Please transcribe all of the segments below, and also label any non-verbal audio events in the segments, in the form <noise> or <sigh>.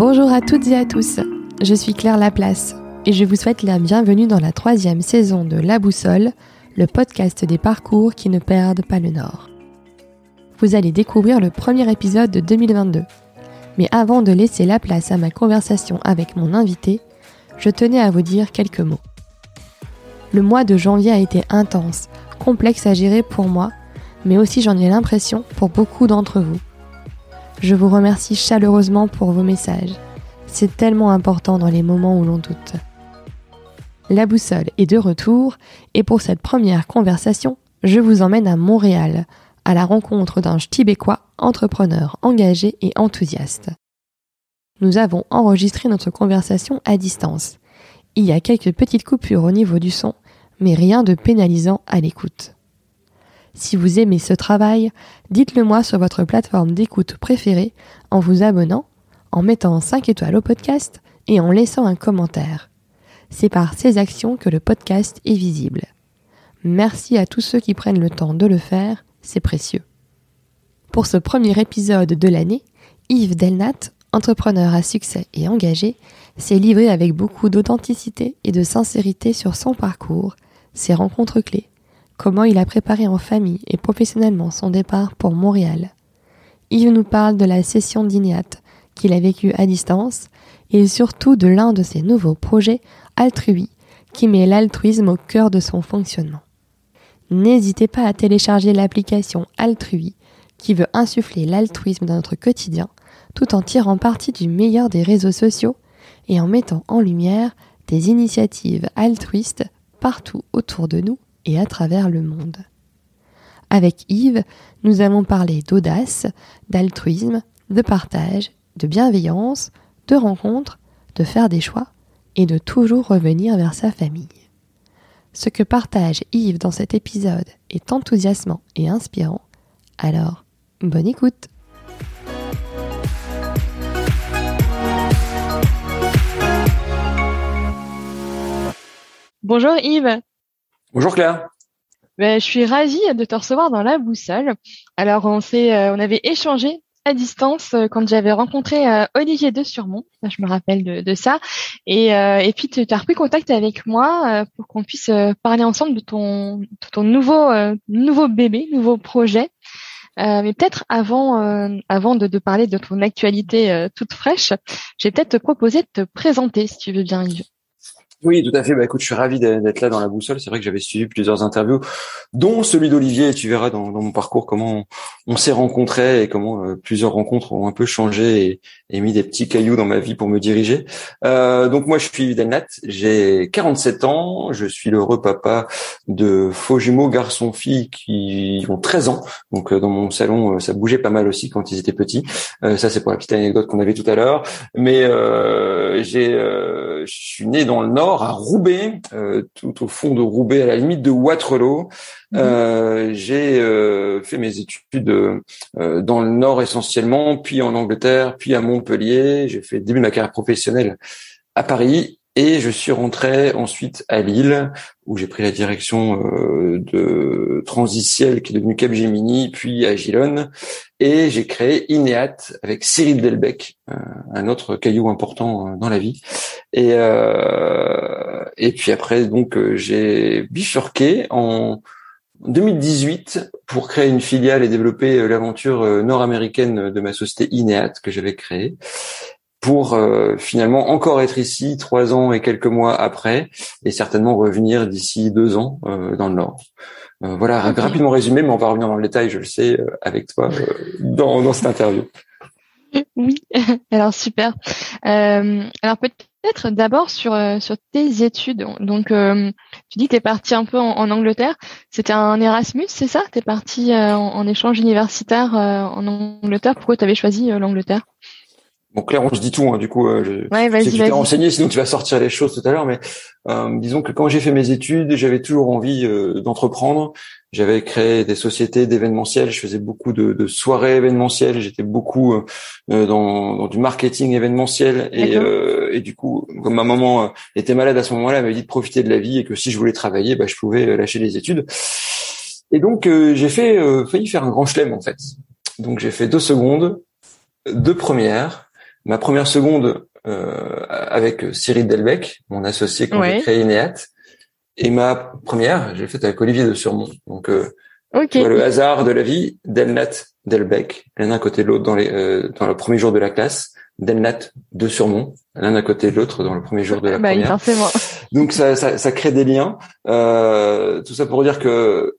Bonjour à toutes et à tous, je suis Claire Laplace et je vous souhaite la bienvenue dans la troisième saison de La Boussole, le podcast des parcours qui ne perdent pas le nord. Vous allez découvrir le premier épisode de 2022. Mais avant de laisser la place à ma conversation avec mon invité, je tenais à vous dire quelques mots. Le mois de janvier a été intense, complexe à gérer pour moi, mais aussi j'en ai l'impression pour beaucoup d'entre vous. Je vous remercie chaleureusement pour vos messages. C'est tellement important dans les moments où l'on doute. La boussole est de retour et pour cette première conversation, je vous emmène à Montréal, à la rencontre d'un Tibécois entrepreneur engagé et enthousiaste. Nous avons enregistré notre conversation à distance. Il y a quelques petites coupures au niveau du son, mais rien de pénalisant à l'écoute. Si vous aimez ce travail, dites-le moi sur votre plateforme d'écoute préférée en vous abonnant, en mettant 5 étoiles au podcast et en laissant un commentaire. C'est par ces actions que le podcast est visible. Merci à tous ceux qui prennent le temps de le faire, c'est précieux. Pour ce premier épisode de l'année, Yves Delnat, entrepreneur à succès et engagé, s'est livré avec beaucoup d'authenticité et de sincérité sur son parcours, ses rencontres clés, comment il a préparé en famille et professionnellement son départ pour Montréal. Yves nous parle de la session d'INEAT qu'il a vécue à distance et surtout de l'un de ses nouveaux projets, Altrui, qui met l'altruisme au cœur de son fonctionnement. N'hésitez pas à télécharger l'application Altrui qui veut insuffler l'altruisme dans notre quotidien tout en tirant parti du meilleur des réseaux sociaux et en mettant en lumière des initiatives altruistes partout autour de nous et à travers le monde. Avec Yves, nous avons parlé d'audace, d'altruisme, de partage, de bienveillance, de rencontre, de faire des choix et de toujours revenir vers sa famille. Ce que partage Yves dans cet épisode est enthousiasmant et inspirant, alors bonne écoute Bonjour Yves Bonjour Claire. Ben, je suis ravie de te recevoir dans la boussole. Alors on s'est, euh, on avait échangé à distance euh, quand j'avais rencontré euh, Olivier de Surmont, je me rappelle de, ça, et, et puis tu as repris contact avec moi pour qu'on puisse parler ensemble de ton, de ton nouveau, nouveau bébé, nouveau projet. mais peut-être avant, avant de, de, parler de ton actualité toute fraîche, j'ai peut-être te proposer de te présenter si tu veux bien, Yves. Oui, tout à fait. Bah, écoute, je suis ravi d'être là dans la boussole. C'est vrai que j'avais suivi plusieurs interviews, dont celui d'Olivier. Tu verras dans, mon parcours comment on, s'est rencontrés et comment euh, plusieurs rencontres ont un peu changé et, mis des petits cailloux dans ma vie pour me diriger. Euh, donc moi, je suis Delnat. J'ai 47 ans. Je suis l'heureux papa de faux jumeaux garçons-filles qui ont 13 ans. Donc euh, dans mon salon, ça bougeait pas mal aussi quand ils étaient petits. ça, c'est pour la petite anecdote qu'on avait tout à l'heure. Mais j'ai, je suis né dans le Nord à Roubaix, euh, tout au fond de Roubaix, à la limite de Waterloo. Mhm. Euh, j'ai euh, fait mes études dans le Nord essentiellement, puis en Angleterre, puis à Montpellier. J'ai fait le début de ma carrière professionnelle à Paris et je suis rentré ensuite à Lille, où j'ai pris la direction euh, de Transiciel, qui est devenu Capgemini, puis Agilon, et j'ai créé Ineat avec Cyril Delbecq, euh, un autre caillou important euh, dans la vie. Et et puis après, donc j'ai bifurqué en 2018 pour créer une filiale et développer l'aventure nord-américaine de ma société Ineat que j'avais créée pour euh, finalement encore être ici trois ans et quelques mois après, et certainement revenir d'ici deux ans euh, dans le Nord. Euh, voilà, rapidement résumé, mais on va revenir dans le détail, je le sais, avec toi dans, dans cette interview. Oui, <laughs> alors super. alors peut-être d'abord sur sur tes études. Donc tu dis que tu es parti un peu en, Angleterre. C'était un Erasmus, c'est ça? Tu es parti en, en, échange universitaire en Angleterre. Pourquoi tu avais choisi l'Angleterre? Bon, Claire, on se dit tout, hein, du coup, euh, je, ouais, vas-y, renseigné, sinon tu vas sortir les choses tout à l'heure, mais euh, disons que quand j'ai fait mes études, j'avais toujours envie euh, d'entreprendre. J'avais créé des sociétés d'événementiel, je faisais beaucoup de, de soirées événementielles, j'étais beaucoup euh, dans, dans, du marketing événementiel, et, et, du coup, comme ma maman était malade à ce moment-là, elle m'avait dit de profiter de la vie et que si je voulais travailler, bah, je pouvais lâcher les études. Et donc, j'ai fait failli faire un grand chelem en fait. Donc, j'ai fait deux secondes, deux premières ma première seconde euh, avec Cyril Delbecq, mon associé quand j'ai créé Ineat, et ma première, j'ai faite avec Olivier de Surmont. Donc, euh, le hasard de la vie, Delnat, Delbecq, l'un à côté de l'autre dans, les, euh, dans le premier jour de la classe, Delnat de Surmont, l'un à côté de l'autre dans le premier jour de la bah, première. Donc ça, ça, ça, crée des liens. Euh, tout ça pour dire que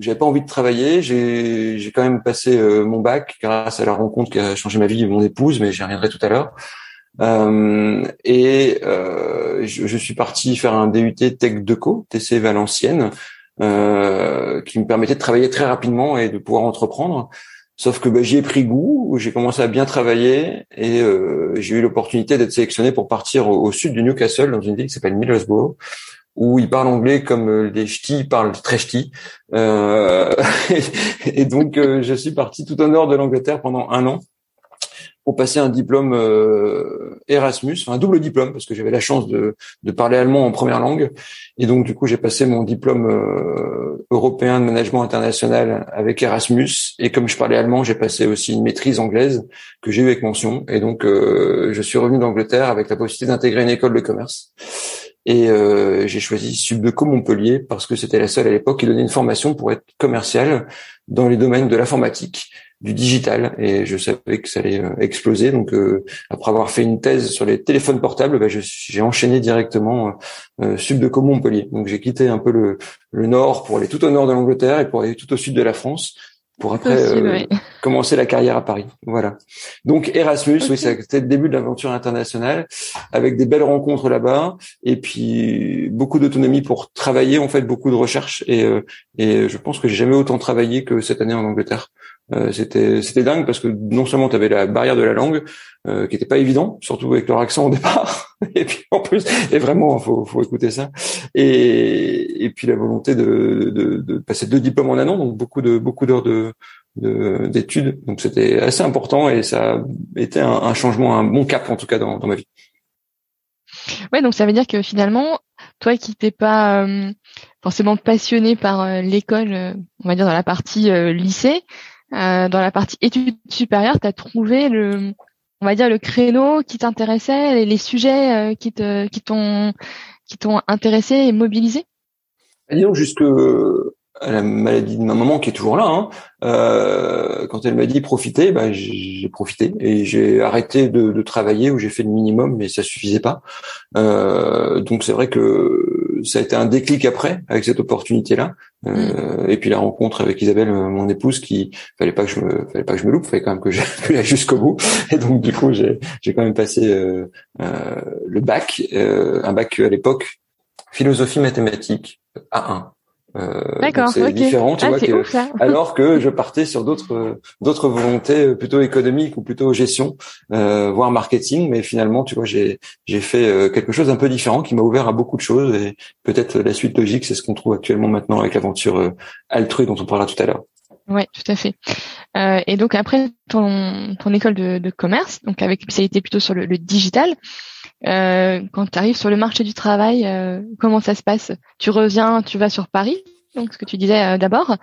j'avais pas envie de travailler. J'ai, quand même passé euh, mon bac grâce à la rencontre qui a changé ma vie, mon épouse, mais j'y reviendrai tout à l'heure. Euh, et euh, je, je, suis parti faire un DUT Tech Deco, TC Valenciennes, euh, qui me permettait de travailler très rapidement et de pouvoir entreprendre. Sauf que bah, j'y ai pris goût, j'ai commencé à bien travailler et euh, j'ai eu l'opportunité d'être sélectionné pour partir au, sud du Newcastle, dans une ville qui s'appelle Middlesbrough, où ils parlent anglais comme les ch'tis parlent très ch'tis. Euh, <laughs> et, donc, euh, je suis parti tout au nord de l'Angleterre pendant un an pour passer un diplôme euh, Erasmus, un double diplôme parce que j'avais la chance de, de, parler allemand en première langue. Et donc du coup j'ai passé mon diplôme euh, européen de management international avec Erasmus. Et comme je parlais allemand j'ai passé aussi une maîtrise anglaise que j'ai eu avec mention. Et donc euh, je suis revenu d'Angleterre avec la possibilité d'intégrer une école de commerce et j'ai choisi Subdeco Montpellier parce que c'était la seule à l'époque qui donnait une formation pour être commercial dans les domaines de l'informatique du digital et je savais que ça allait euh, exploser. Donc euh, après avoir fait une thèse sur les téléphones portables, bah, j'ai enchaîné directement euh, sud de Montpellier. Donc j'ai quitté un peu le, le nord pour aller tout au nord de l'Angleterre et pour aller tout au sud de la France pour après <laughs> commencer la carrière à Paris. Voilà. Donc Erasmus, oui, c'était le début de l'aventure internationale avec des belles rencontres là-bas et puis beaucoup d'autonomie pour travailler, en fait, beaucoup de recherches et, et je pense que j'ai jamais autant travaillé que cette année en Angleterre. Euh, c'était c'était dingue parce que non seulement tu avais la barrière de la langue euh, qui était pas évident, surtout avec leur accent au <laughs> départ, et puis en plus et vraiment faut faut écouter ça et et puis la volonté de de, de passer deux diplômes en un an, donc beaucoup de beaucoup d'heures de d'études, donc c'était assez important et ça été un, un, changement, un bon cap en tout cas dans, dans ma vie. Ouais, donc ça veut dire que finalement, toi qui t'es pas euh, forcément passionné par l'école, on va dire dans la partie lycée, euh, dans la partie études supérieures, tu as trouvé le, on va dire le créneau qui t'intéressait, les, les sujets euh, qui te, qui t'ont, qui t'ont intéressé et mobilisé? Disons jusque à la maladie de ma maman qui est toujours là. Hein, euh, quand elle m'a dit profiter, bah, j'ai profité et j'ai arrêté de, de, travailler où j'ai fait le minimum, mais ça suffisait pas. Euh, donc c'est vrai que ça a été un déclic après avec cette opportunité-là. Euh, mm. Et puis la rencontre avec Isabelle, mon épouse, qui fallait pas que je me, fallait pas que je me loupe, fallait quand même que <laughs> j'aille jusqu'au bout. Et donc du coup j'ai, j'ai quand même passé euh, euh, le bac, un bac à l'époque philosophie mathématique A1 euh, D'accord, c'est différent, tu ah, vois, que, <laughs> alors que je partais sur d'autres d'autres volontés euh, plutôt économiques ou plutôt gestion, euh, voire marketing, mais finalement, tu vois, j'ai j'ai fait euh, quelque chose d'un peu différent qui m'a ouvert à beaucoup de choses et peut-être la suite logique, c'est ce qu'on trouve actuellement maintenant avec l'aventure Altrui dont on parlera tout à l'heure. Ouais, tout à fait. Euh, et donc après ton ton école de, de commerce, donc avec spécialité plutôt sur le, le digital. Euh, quand tu arrives sur le marché du travail, euh, comment ça se passe? Tu reviens, tu vas sur Paris, donc ce que tu disais euh, d'abord,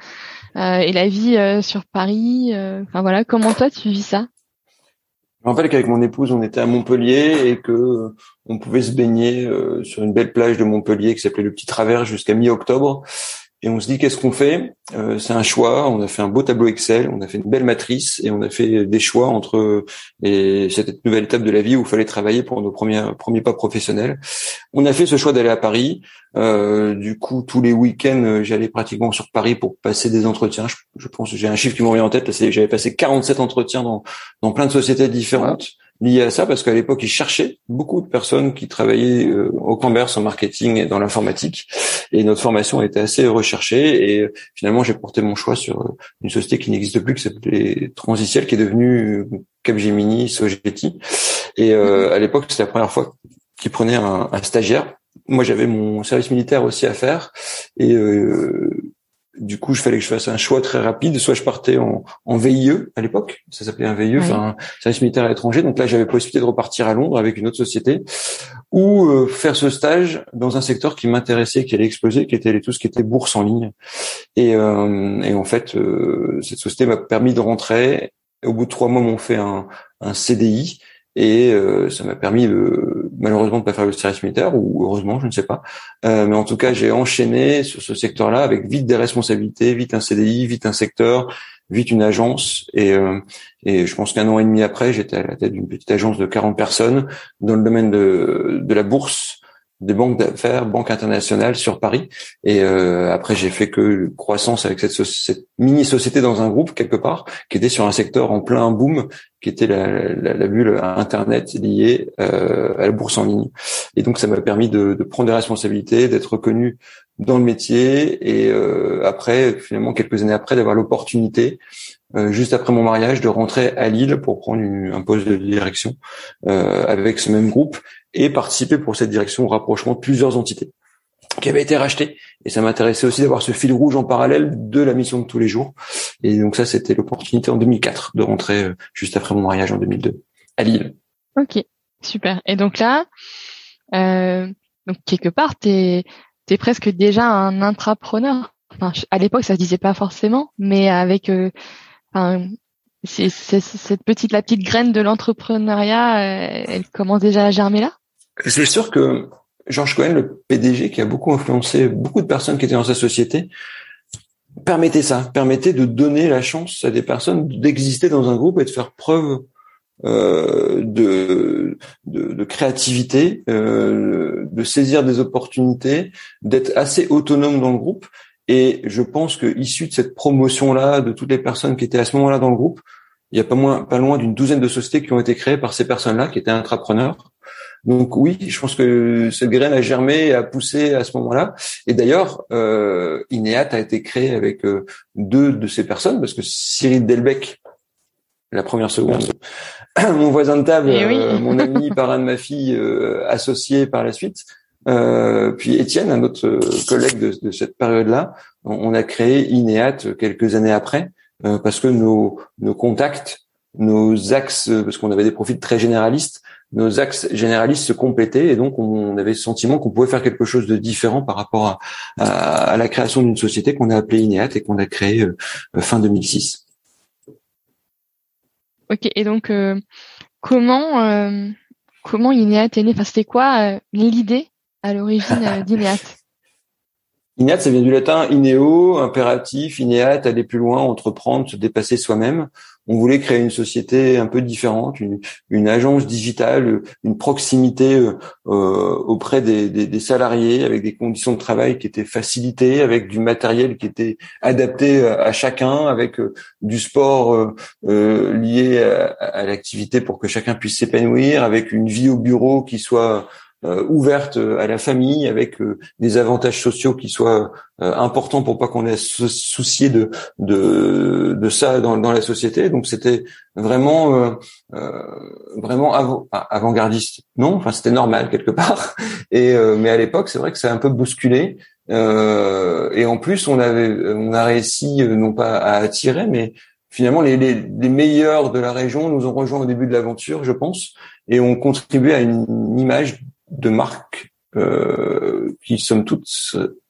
et la vie sur Paris. Enfin voilà, comment toi tu vis ça? Je rappelle qu'avec mon épouse, on était à Montpellier et que on pouvait se baigner sur une belle plage de Montpellier qui s'appelait le Petit Travers jusqu'à mi-octobre et on se dit qu'est-ce qu'on fait? Euh, C'est un choix. On a fait un beau tableau Excel, on a fait une belle matrice et on a fait des choix entre et cette nouvelle étape de la vie où il fallait travailler pour nos premiers premiers pas professionnels. On a fait ce choix d'aller à Paris. Euh, du coup, tous les week-ends, j'allais pratiquement sur Paris pour passer des entretiens. Je, pense j'ai un chiffre qui me revient en tête. J'avais passé 47 entretiens dans dans plein de sociétés différentes lié à ça parce qu'à l'époque, ils cherchaient beaucoup de personnes qui travaillaient euh, au commerce, en marketing et dans l'informatique. Et notre formation était assez recherchée. Et euh, finalement, j'ai porté mon choix sur euh, une société qui n'existe plus, qui s'appelait Transiciel, qui est devenue Capgemini, Sogeti. Et à l'époque, c'était la première fois qu'ils prenaient un, un stagiaire. Moi, j'avais mon service militaire aussi à faire. Et du coup, je fallait que je fasse un choix très rapide. Soit je partais en, en VIE à l'époque, ça s'appelait un VIE, enfin service militaire à l'étranger. Donc là, j'avais possibilité de repartir à Londres avec une autre société, ou euh, faire ce stage dans un secteur qui m'intéressait, qui allait exploser, qui était tout ce qui était bourse en ligne. Et, euh, et en fait, euh, cette société m'a permis de rentrer. Au bout de trois mois, m'ont fait un, un CDI et euh, ça m'a permis de malheureusement de pas faire le service militaire ou heureusement je ne sais pas. Euh, mais en tout cas j'ai enchaîné sur ce secteur-là avec vite des responsabilités vite un CDI vite un secteur vite une agence. Et euh, et je pense qu'un an et demi après j'étais à la tête d'une petite agence de 40 personnes dans le domaine de de la bourse des banques d'affaires, banques internationales sur Paris. Et euh, après, j'ai fait que croissance avec cette, cette mini société dans un groupe quelque part qui était sur un secteur en plein boom, qui était la, la, la bulle Internet liée euh, à la bourse en ligne. Et donc, ça m'a permis de, de, prendre des responsabilités, d'être reconnu dans le métier. Et euh, après, finalement, quelques années après, d'avoir l'opportunité juste après mon mariage, de rentrer à Lille pour prendre un poste de direction euh, avec ce même groupe et participer pour cette direction au rapprochement de plusieurs entités qui avaient été rachetées. Et ça m'intéressait aussi d'avoir ce fil rouge en parallèle de la mission de tous les jours. Et donc ça, c'était l'opportunité en 2004 de rentrer euh, juste après mon mariage en 2002 à Lille. Ok, super. Et donc là, euh, donc quelque part, t'es es presque déjà un intrapreneur. Enfin, à l'époque, ça se disait pas forcément, mais avec euh, enfin, c'est, cette petite la petite graine de l'entrepreneuriat, euh, elle commence déjà à germer là? C'est sûr que Georges Cohen, le PDG, qui a beaucoup influencé beaucoup de personnes qui étaient dans sa société, permettait ça, permettait de donner la chance à des personnes d'exister dans un groupe et de faire preuve euh, de, de, de, créativité, euh, de saisir des opportunités, d'être assez autonome dans le groupe et je pense que issu de cette promotion-là, de toutes les personnes qui étaient à ce moment-là dans le groupe, il y a pas moins, pas loin d'une douzaine de sociétés qui ont été créées par ces personnes-là, qui étaient intrapreneurs. Donc oui, je pense que cette graine a germé et a poussé à ce moment-là. Et d'ailleurs, euh, Ineat a été créé avec euh, deux de ces personnes, parce que Cyril Delbecq, la première seconde, <clears throat> mon voisin de table, eh euh, mon ami, <laughs> parrain de ma fille, euh, associé par la suite, euh, puis Étienne, un autre euh, collègue de, de cette période-là, on, a créé INEAT quelques années après, euh, parce que nos, nos contacts, nos axes, parce qu'on avait des profils très généralistes, nos axes généralistes se complétaient et donc on avait le sentiment qu'on pouvait faire quelque chose de différent par rapport à, à, la création d'une société qu'on a appelée INEAT et qu'on a créée fin 2006. Ok, et donc comment comment INEAT est né? Enfin, c'était quoi l'idée? À l'origine euh, <laughs> d'Ineat Ineat, ça vient du latin ineo, impératif, ineat, aller plus loin, entreprendre, se dépasser soi-même. On voulait créer une société un peu différente, une, une agence digitale, une proximité euh, euh auprès des, des, des, salariés, avec des conditions de travail qui étaient facilitées, avec du matériel qui était adapté à, chacun, avec euh, du sport euh, lié à, à l'activité pour que chacun puisse s'épanouir, avec une vie au bureau qui soit euh, ouverte euh, à la famille avec euh, des avantages sociaux qui soient importants pour pas qu'on ait se soucier de de, de ça dans, dans la société. Donc c'était vraiment vraiment avant-gardiste. Non, enfin c'était normal quelque <laughs> part. Et mais à l'époque, c'est vrai que ça a un peu bousculé. Euh, et en plus, on avait, on a réussi non pas à attirer, mais finalement les, les, les, meilleurs de la région nous ont rejoints au début de l'aventure, je pense, et ont contribué à une image de marque euh, qui somme toute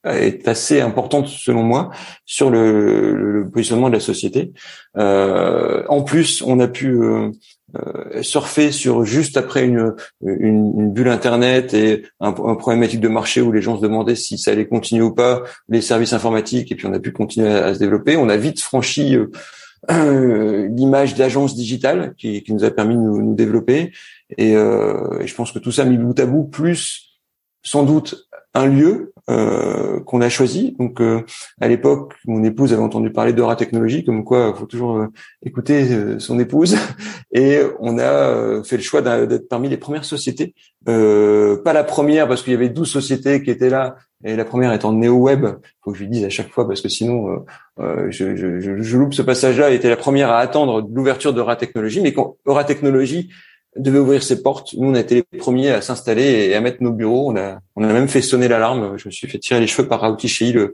est assez importante selon moi sur le, le positionnement de la société. Euh, en plus, on a pu euh, euh, surfer sur juste après une, une, une bulle internet et un, un, problématique de marché où les gens se demandaient si ça allait continuer ou pas les services informatiques et puis on a pu continuer à, se développer. On a vite franchi euh, <clears throat> l'image d'agence digitale qui, qui, nous a permis de nous, nous développer et, euh, je pense que tout ça mis bout à bout, plus sans doute un lieu euh, qu'on a choisi. Donc euh, à l'époque, mon épouse avait entendu parler d'Eura Technologie, comme quoi faut toujours euh, écouter euh, son épouse. <laughs> Et on a fait le choix d'être parmi les premières sociétés. pas la première parce qu'il y avait 12 sociétés qui étaient là, et la première étant NeoWeb. Faut que je lui dise à chaque fois parce que sinon je, je, je, je, loupe ce passage-là. Était la première à attendre l'ouverture d'Eura Technologie, mais quand Technologie devait ouvrir ses portes. Nous, on a été les premiers à s'installer et à mettre nos bureaux. On a, on a même fait sonner l'alarme. Je me suis fait tirer les cheveux par Rauti Shei, le,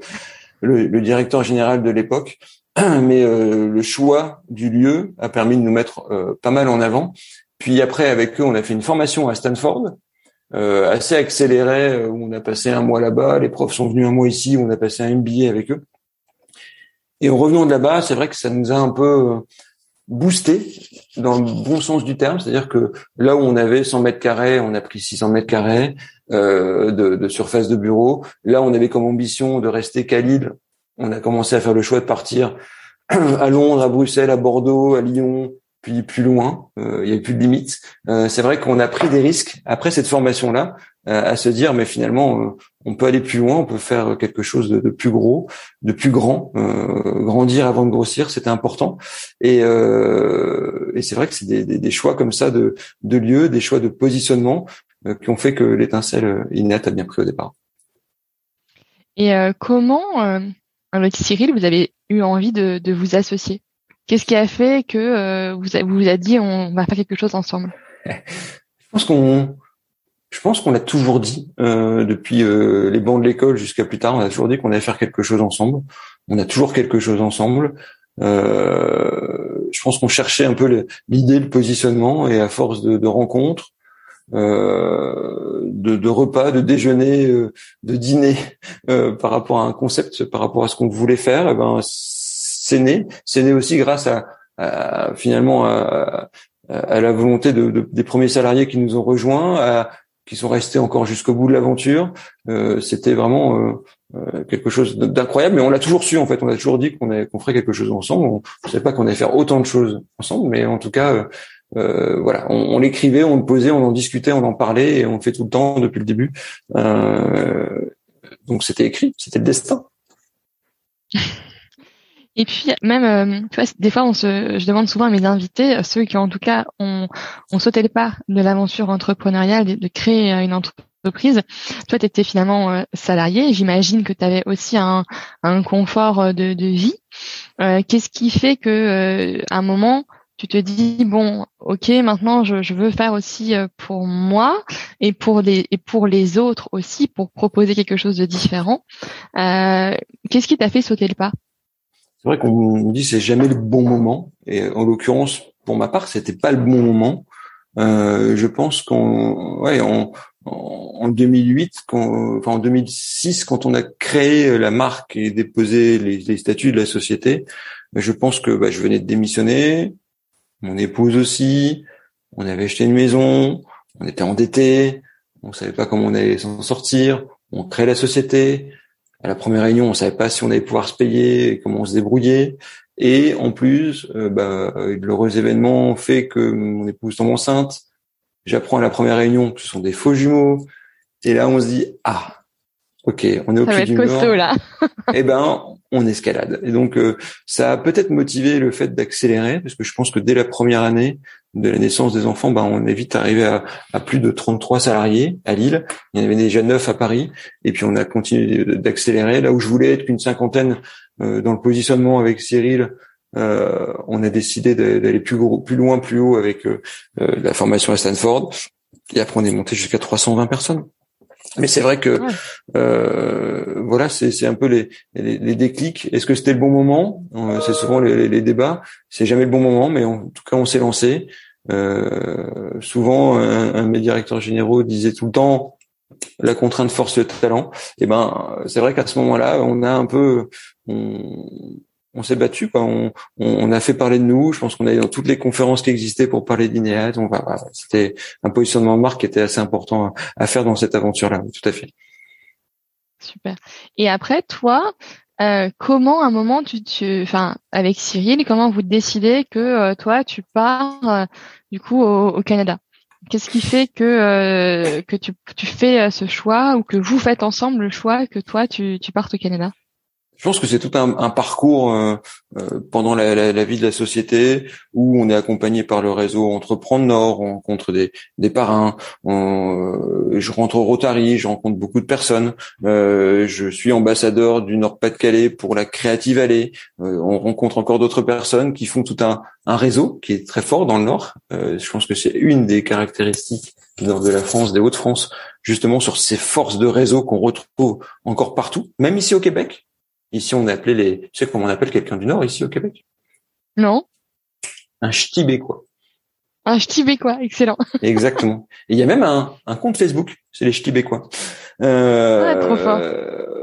le, directeur général de l'époque. <clears throat> Mais euh, le choix du lieu a permis de nous mettre euh, pas mal en avant. Puis après, avec eux, on a fait une formation à Stanford, euh, assez accélérée, où on a passé un mois là-bas. Les profs sont venus un mois ici, où on a passé un MBA avec eux. Et en revenant de là-bas, c'est vrai que ça nous a un peu boosté dans le bon sens du terme, c'est-à-dire que là où on avait 100 mètres carrés, on a pris 600 mètres carrés euh, de, surface de bureau. Là, on avait comme ambition de rester qu'à. On a commencé à faire le choix de partir <clears throat> à Londres, à Bruxelles, à Bordeaux, à Lyon, puis plus loin. Euh, il y avait plus de limites. Euh, c'est vrai qu'on a pris des risques après cette formation-là à se dire, mais finalement, euh, on peut aller plus loin, on peut faire quelque chose de, de plus gros, de plus grand. grandir avant de grossir, c'était important. Et, et c'est vrai que c'est des, des, des, choix comme ça de, de lieux, des choix de positionnement qui ont fait que l'étincelle Inet a bien pris au départ. Et comment, avec Cyril, vous avez eu envie de, de vous associer? Qu'est-ce qui a fait que euh, vous, vous a dit on va faire quelque chose ensemble? <laughs> Je pense qu'on, je pense qu'on l'a toujours dit euh, depuis euh, les bancs de l'école jusqu'à plus tard. On a toujours dit qu'on allait faire quelque chose ensemble. On a toujours quelque chose ensemble. je pense qu'on cherchait un peu l'idée, le positionnement, et à force de, de rencontres, euh, de, de, repas, de déjeuner, de dîner euh, par rapport à un concept, par rapport à ce qu'on voulait faire, eh ben c'est né. C'est né aussi grâce à, finalement à, la volonté de, des premiers salariés qui nous ont rejoints, qui sont restés encore jusqu'au bout de l'aventure. Euh, c'était vraiment euh, euh, quelque chose d'incroyable, mais on l'a toujours su en fait. On a toujours dit qu'on ferait quelque chose ensemble. On ne savait pas qu'on allait faire autant de choses ensemble, mais en tout cas, voilà, on, on l'écrivait, on le posait, on en discutait, on en parlait, et on le fait tout le temps depuis le début. donc c'était écrit, c'était le destin. <laughs> Et puis même, euh, tu vois, des fois, on se, je demande souvent à mes invités, euh, ceux qui en tout cas ont, ont sauté le pas de l'aventure entrepreneuriale, de, créer euh, une entreprise. Toi, tu étais finalement salarié. J'imagine que tu avais aussi un, un confort de, de vie. Qu'est-ce qui fait que à un moment, tu te dis bon, ok, maintenant je, je veux faire aussi pour moi et pour les et pour les autres aussi pour proposer quelque chose de différent. Qu'est-ce qui t'a fait sauter le pas? C'est vrai qu'on dit c'est jamais le bon moment. Et en l'occurrence, pour ma part, c'était pas le bon moment. Euh, je pense qu'en ouais, en, en 2008, quand, enfin en 2006, quand on a créé la marque et déposé les, les statuts de la société, ben, je pense que bah, je venais de démissionner, mon épouse aussi, on avait acheté une maison, on était endetté, on savait pas comment on allait s'en sortir, on crée la société, à la première réunion, on savait pas si on allait pouvoir se payer, et comment on se débrouillait. Et en plus, euh, bah, l'heureux événement fait que mon épouse tombe enceinte. J'apprends à la première réunion que ce sont des faux jumeaux. Et là, on se dit ah, ok, on est au pied du costaud, là. <laughs> eh ben, on escalade. Et donc, euh, ça a peut-être motivé le fait d'accélérer, parce que je pense que dès la première année de la naissance des enfants, ben, on est vite arrivé à, plus de 33 salariés à Lille. Il y en avait déjà 9 à Paris. Et puis, on a continué d'accélérer. Là où je voulais être qu'une cinquantaine euh, dans le positionnement avec Cyril, euh, on a décidé d'aller plus, plus loin, plus haut avec la formation à Stanford. Et après, on est monté jusqu'à 320 personnes. Mais c'est vrai que euh, voilà, c'est un peu les, les, déclics. Est-ce que c'était le bon moment? Euh, C'est souvent les, les débats. C'est jamais le bon moment, mais en tout cas, on s'est lancé. Euh, souvent, un, un, mes directeurs généraux disait tout le temps la contrainte force le talent. Et eh ben, c'est vrai qu'à ce moment-là, on a un peu, on s'est battu. On, on, a fait parler de nous. Je pense qu'on a dans toutes les conférences qui existaient pour parler d'Inéad. On va, c'était un positionnement de marque qui était assez important à, faire dans cette aventure-là. Tout à fait. Super. Et après, toi, euh, comment à un moment tu, tu, enfin, avec Cyril, comment vous décidez que euh, toi tu pars euh, du coup au, Canada? Qu'est-ce qui fait que que tu, tu fais ce choix ou que vous faites ensemble le choix que toi tu, tu partes au Canada? Je pense que c'est tout un, un parcours euh, euh, pendant la, la, la, vie de la société où on est accompagné par le réseau Entreprendre Nord, on rencontre des, des parrains, euh, je rentre au Rotary, je rencontre beaucoup de personnes, euh, je suis ambassadeur du Nord-Pas-de-Calais pour la Creative Valley, on rencontre encore d'autres personnes qui font tout un, un réseau qui est très fort dans le Nord. je pense que c'est une des caractéristiques du Nord de la France, des Hauts-de-France, justement sur ces forces de réseau qu'on retrouve encore partout, même ici au Québec. Ici, on appelait les. Tu sais comment on appelle quelqu'un du Nord ici au Québec? Non. Un ch'tibécois. Un ch'tibécois, excellent. Exactement. Et il y a même un, un compte Facebook, c'est les ch'tibécois. Euh, trop fort.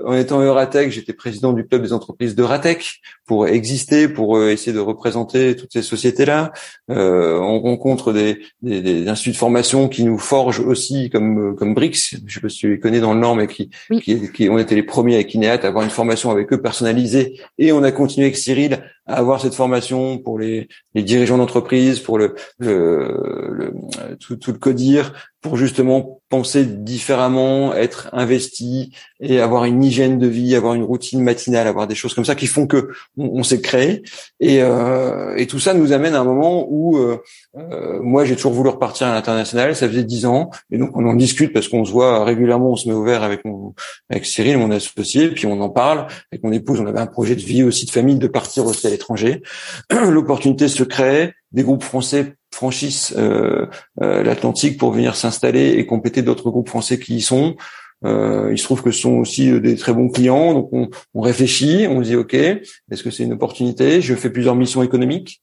en étant Euratech, j'étais président du club des entreprises d'Euratech pour exister, pour essayer de représenter toutes ces sociétés-là. on rencontre des, des, des, instituts de formation qui nous forgent aussi, comme comme BRICS. Je sais pas si tu les connais dans le Nord, mais qui, qui, qui, on était les premiers avec Ineat à avoir une formation avec eux personnalisée, et on a continué avec Cyril à avoir cette formation pour les, dirigeants d'entreprise, pour le, le tout, tout, le codir, pour justement penser différemment, être investi et avoir une hygiène de vie, avoir une routine matinale, avoir des choses comme ça qui font que on, s'est créé. Et, euh, et, tout ça nous amène à un moment où euh, euh, moi j'ai toujours voulu repartir à l'international. Ça faisait dix ans et donc on en discute parce qu'on se voit régulièrement, on se met au vert avec mon avec Cyril, mon associé, puis on en parle avec mon épouse. On avait un projet de vie aussi de famille de partir aussi à l'étranger. <clears throat> L'opportunité se crée des groupes français franchissent euh, euh, l'Atlantique pour venir s'installer et compléter d'autres groupes français qui y sont. Euh, il se trouve que ce sont aussi des très bons clients, donc on, on réfléchit, on dit ok, est-ce que c'est une opportunité? Je fais plusieurs missions économiques,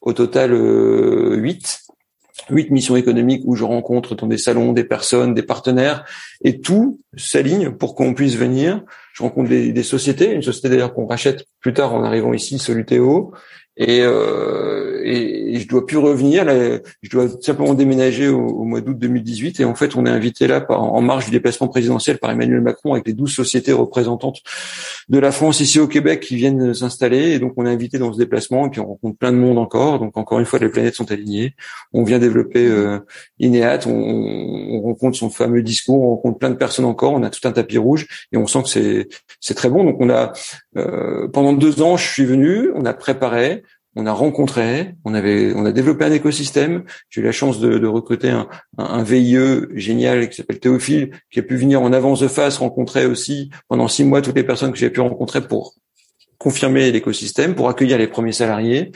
au total huit, huit missions économiques où je rencontre dans des salons des personnes, des partenaires, et tout s'aligne pour qu'on puisse venir. Je rencontre des, des sociétés, une société d'ailleurs qu'on rachète plus tard en arrivant ici, Solutéo, et, euh, et, je dois plus revenir. je dois simplement déménager au, mois d'août 2018. Et en fait, on est invité là par, en marge du déplacement présidentiel par Emmanuel Macron avec les 12 sociétés représentantes de la France ici au Québec qui viennent s'installer. Et donc, on est invité dans ce déplacement. Et puis, on rencontre plein de monde encore. Donc, encore une fois, les planètes sont alignées. On vient développer euh, Ineat. On, on, rencontre son fameux discours. On rencontre plein de personnes encore. On a tout un tapis rouge et on sent que c'est c'est très bon. Donc, on a euh, pendant deux ans, je suis venu. On a préparé on a rencontré, on avait, on a développé un écosystème. J'ai eu la chance de, de recruter un, un, VIE génial qui s'appelle Théophile, qui a pu venir en avance de face rencontrer aussi pendant six mois toutes les personnes que j'ai pu rencontrer pour confirmer l'écosystème, pour accueillir les premiers salariés.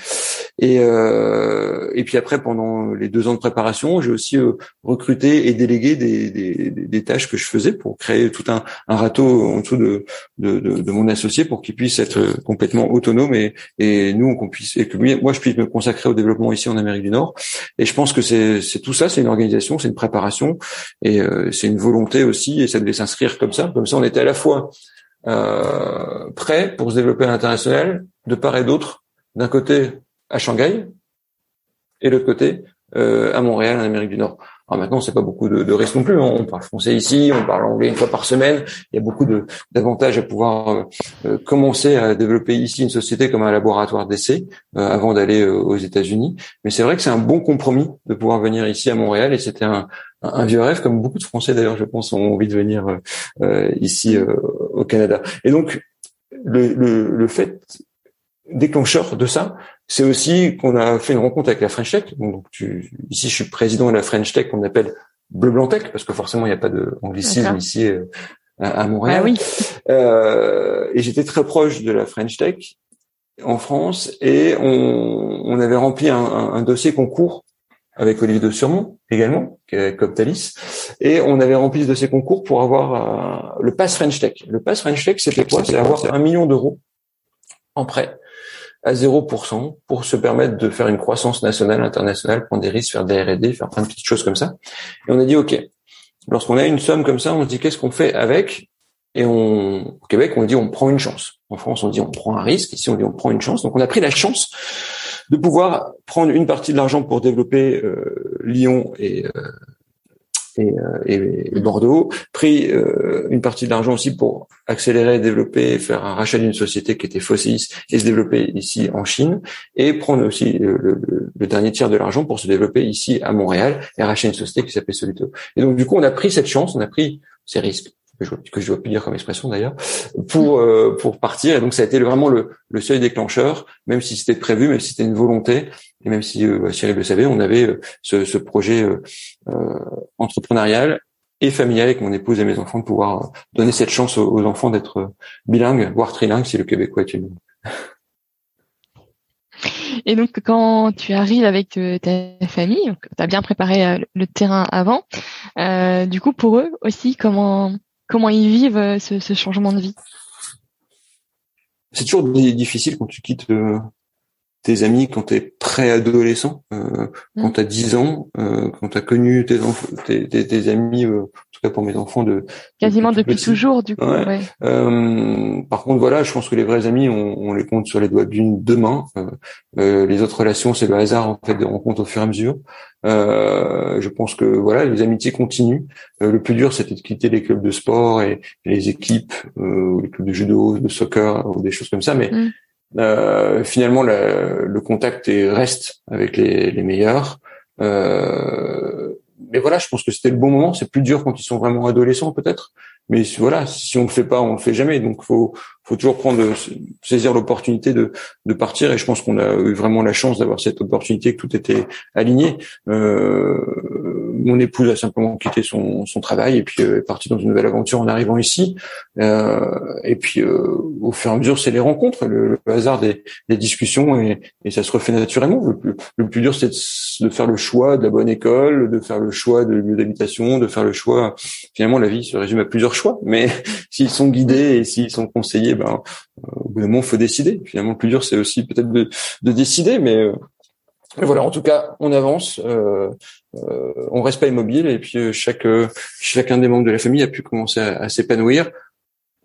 Et, euh, et puis après, pendant les deux ans de préparation, j'ai aussi euh, recruté et délégué des, des, tâches que je faisais pour créer tout un, un râteau en dessous de, de, de, de mon associé pour qu'il puisse être complètement autonome et, et nous qu'on puisse et que moi je puisse me consacrer au développement ici en Amérique du Nord. Et je pense que c'est tout ça, c'est une organisation, c'est une préparation et euh, c'est une volonté aussi et ça devait s'inscrire comme ça. Comme ça, on était à la fois euh, prêt pour se développer à l'international de part et d'autre. D'un côté, à Shanghai et de l'autre côté euh, à Montréal en Amérique du Nord. Alors maintenant, c'est pas beaucoup de, risques non plus. Hein. On parle français ici, on parle anglais une fois par semaine. Il y a beaucoup d'avantages à pouvoir euh, euh, commencer à développer ici une société comme un laboratoire d'essai euh, avant d'aller aux États-Unis. Mais c'est vrai que c'est un bon compromis de pouvoir venir ici à Montréal et c'était un, un, vieux rêve, comme beaucoup de Français d'ailleurs, je pense, ont envie de venir ici au Canada. Et donc, le, le, le fait déclencheur de ça, c'est aussi qu'on a fait une rencontre avec la French Tech. Donc, tu, ici, je suis président de la French Tech qu'on appelle Bleu Blanc Tech parce que forcément, il n'y a pas d'anglicisme ici euh, à, Montréal. Ah oui. Euh, et j'étais très proche de la French Tech en France et on, on avait rempli un, un, dossier concours avec Olivier de Surmont également, est Coptalis, et on avait rempli ce dossier concours pour avoir euh, le Pass French Tech. Le Pass French Tech, c'était quoi? C'est avoir un million d'euros en prêt à 0% pour se permettre de faire une croissance nationale, internationale, prendre des risques, faire des R&D, faire plein de petites choses comme ça. Et on a dit, OK, lorsqu'on a une somme comme ça, on se dit, qu'est-ce qu'on fait avec? Et on, au Québec, on dit, on prend une chance. En France, on dit, on prend un risque. Ici, on dit, on prend une chance. Donc, on a pris la chance de pouvoir prendre une partie de l'argent pour développer euh, Lyon et, euh, euh, et, Bordeaux, pris une partie de l'argent aussi pour accélérer, développer, faire un rachat d'une société qui était Fossis et se développer ici en Chine, et prendre aussi le, dernier tiers de l'argent pour se développer ici à Montréal et racheter une société qui s'appelle Solito. Et donc du coup, on a pris cette chance, on a pris ces risques que je, que je dois plus dire comme expression d'ailleurs, pour euh, pour partir. Et donc ça a été vraiment le, le seuil déclencheur, même si c'était prévu, même si c'était une volonté, et même si euh, Cyril le savait, on avait euh, ce, ce, projet euh, euh, entrepreneurial et familial avec mon épouse et mes enfants de pouvoir donner cette chance aux, enfants d'être bilingues, voire trilingues si le québécois est une et donc, quand tu arrives avec ta famille, tu as bien préparé le terrain avant. Euh, du coup, pour eux aussi, comment comment ils vivent euh, ce, changement de vie? C'est toujours difficile quand tu quittes euh, tes amis quand t'es préadolescent, euh, mmh. quand t'as 10 ans, euh, quand t'as connu tes, tes, tes, tes, amis, euh, en tout cas pour mes enfants de quasiment depuis toujours du coup. Ouais. Euh, par contre voilà, je pense que les vrais amis, on, on les compte sur les doigts d'une deux mains. Euh, les autres relations, c'est le hasard en fait des rencontres au fur et à mesure. je pense que voilà, les amitiés continuent. le plus dur, c'était de quitter les clubs de sport et, les équipes, les clubs de judo, de soccer ou des choses comme ça, mais mmh. Euh, finalement, le contact est, reste avec les, les meilleurs. Euh, mais voilà, je pense que c'était le bon moment. C'est plus dur quand ils sont vraiment adolescents, peut-être. Mais voilà, si on le fait pas, on le fait jamais. Donc, faut, faut toujours prendre, saisir l'opportunité de, de partir. Et je pense qu'on a eu vraiment la chance d'avoir cette opportunité, que tout était aligné. Euh, mon épouse a simplement quitté son, son travail et puis euh, est partie dans une nouvelle aventure en arrivant ici. Euh, et puis, euh, au fur et à mesure, c'est les rencontres, le, hasard des, des discussions et, et, ça se refait naturellement. Le plus, le plus dur, c'est de, faire le choix de la bonne école, de faire le choix de lieu d'habitation, de faire le choix. Finalement, la vie se résume à plusieurs choix, mais <laughs> s'ils sont guidés et s'ils sont conseillés, ben, au bout d'un moment, faut décider. Finalement, le plus dur, c'est aussi peut-être de, de décider, mais voilà, en tout cas, on avance, euh, euh, on reste pas immobile et puis euh, chaque euh, chacun des membres de la famille a pu commencer à, s'épanouir.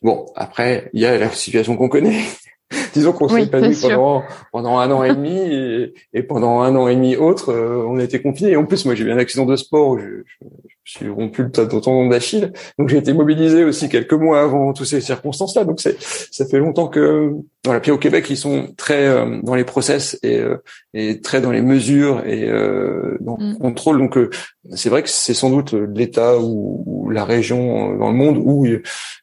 Bon, après, il y a la situation qu'on connaît. <laughs> Disons qu'on s'est épanoui pendant pendant un an et demi et, et, pendant un an et demi autre, on a été confinés. Et en plus, moi, j'ai eu un accident de sport. Je, je, je suis rompu le tendon d'Achille, donc j'ai été mobilisé aussi quelques mois avant toutes ces circonstances-là. Donc c'est ça fait longtemps que voilà. Puis au Québec, ils sont très euh, dans les process et, euh, et très dans les mesures et euh, dans le mm. contrôle. Donc euh, c'est vrai que c'est sans doute l'État ou, ou, la région dans le monde où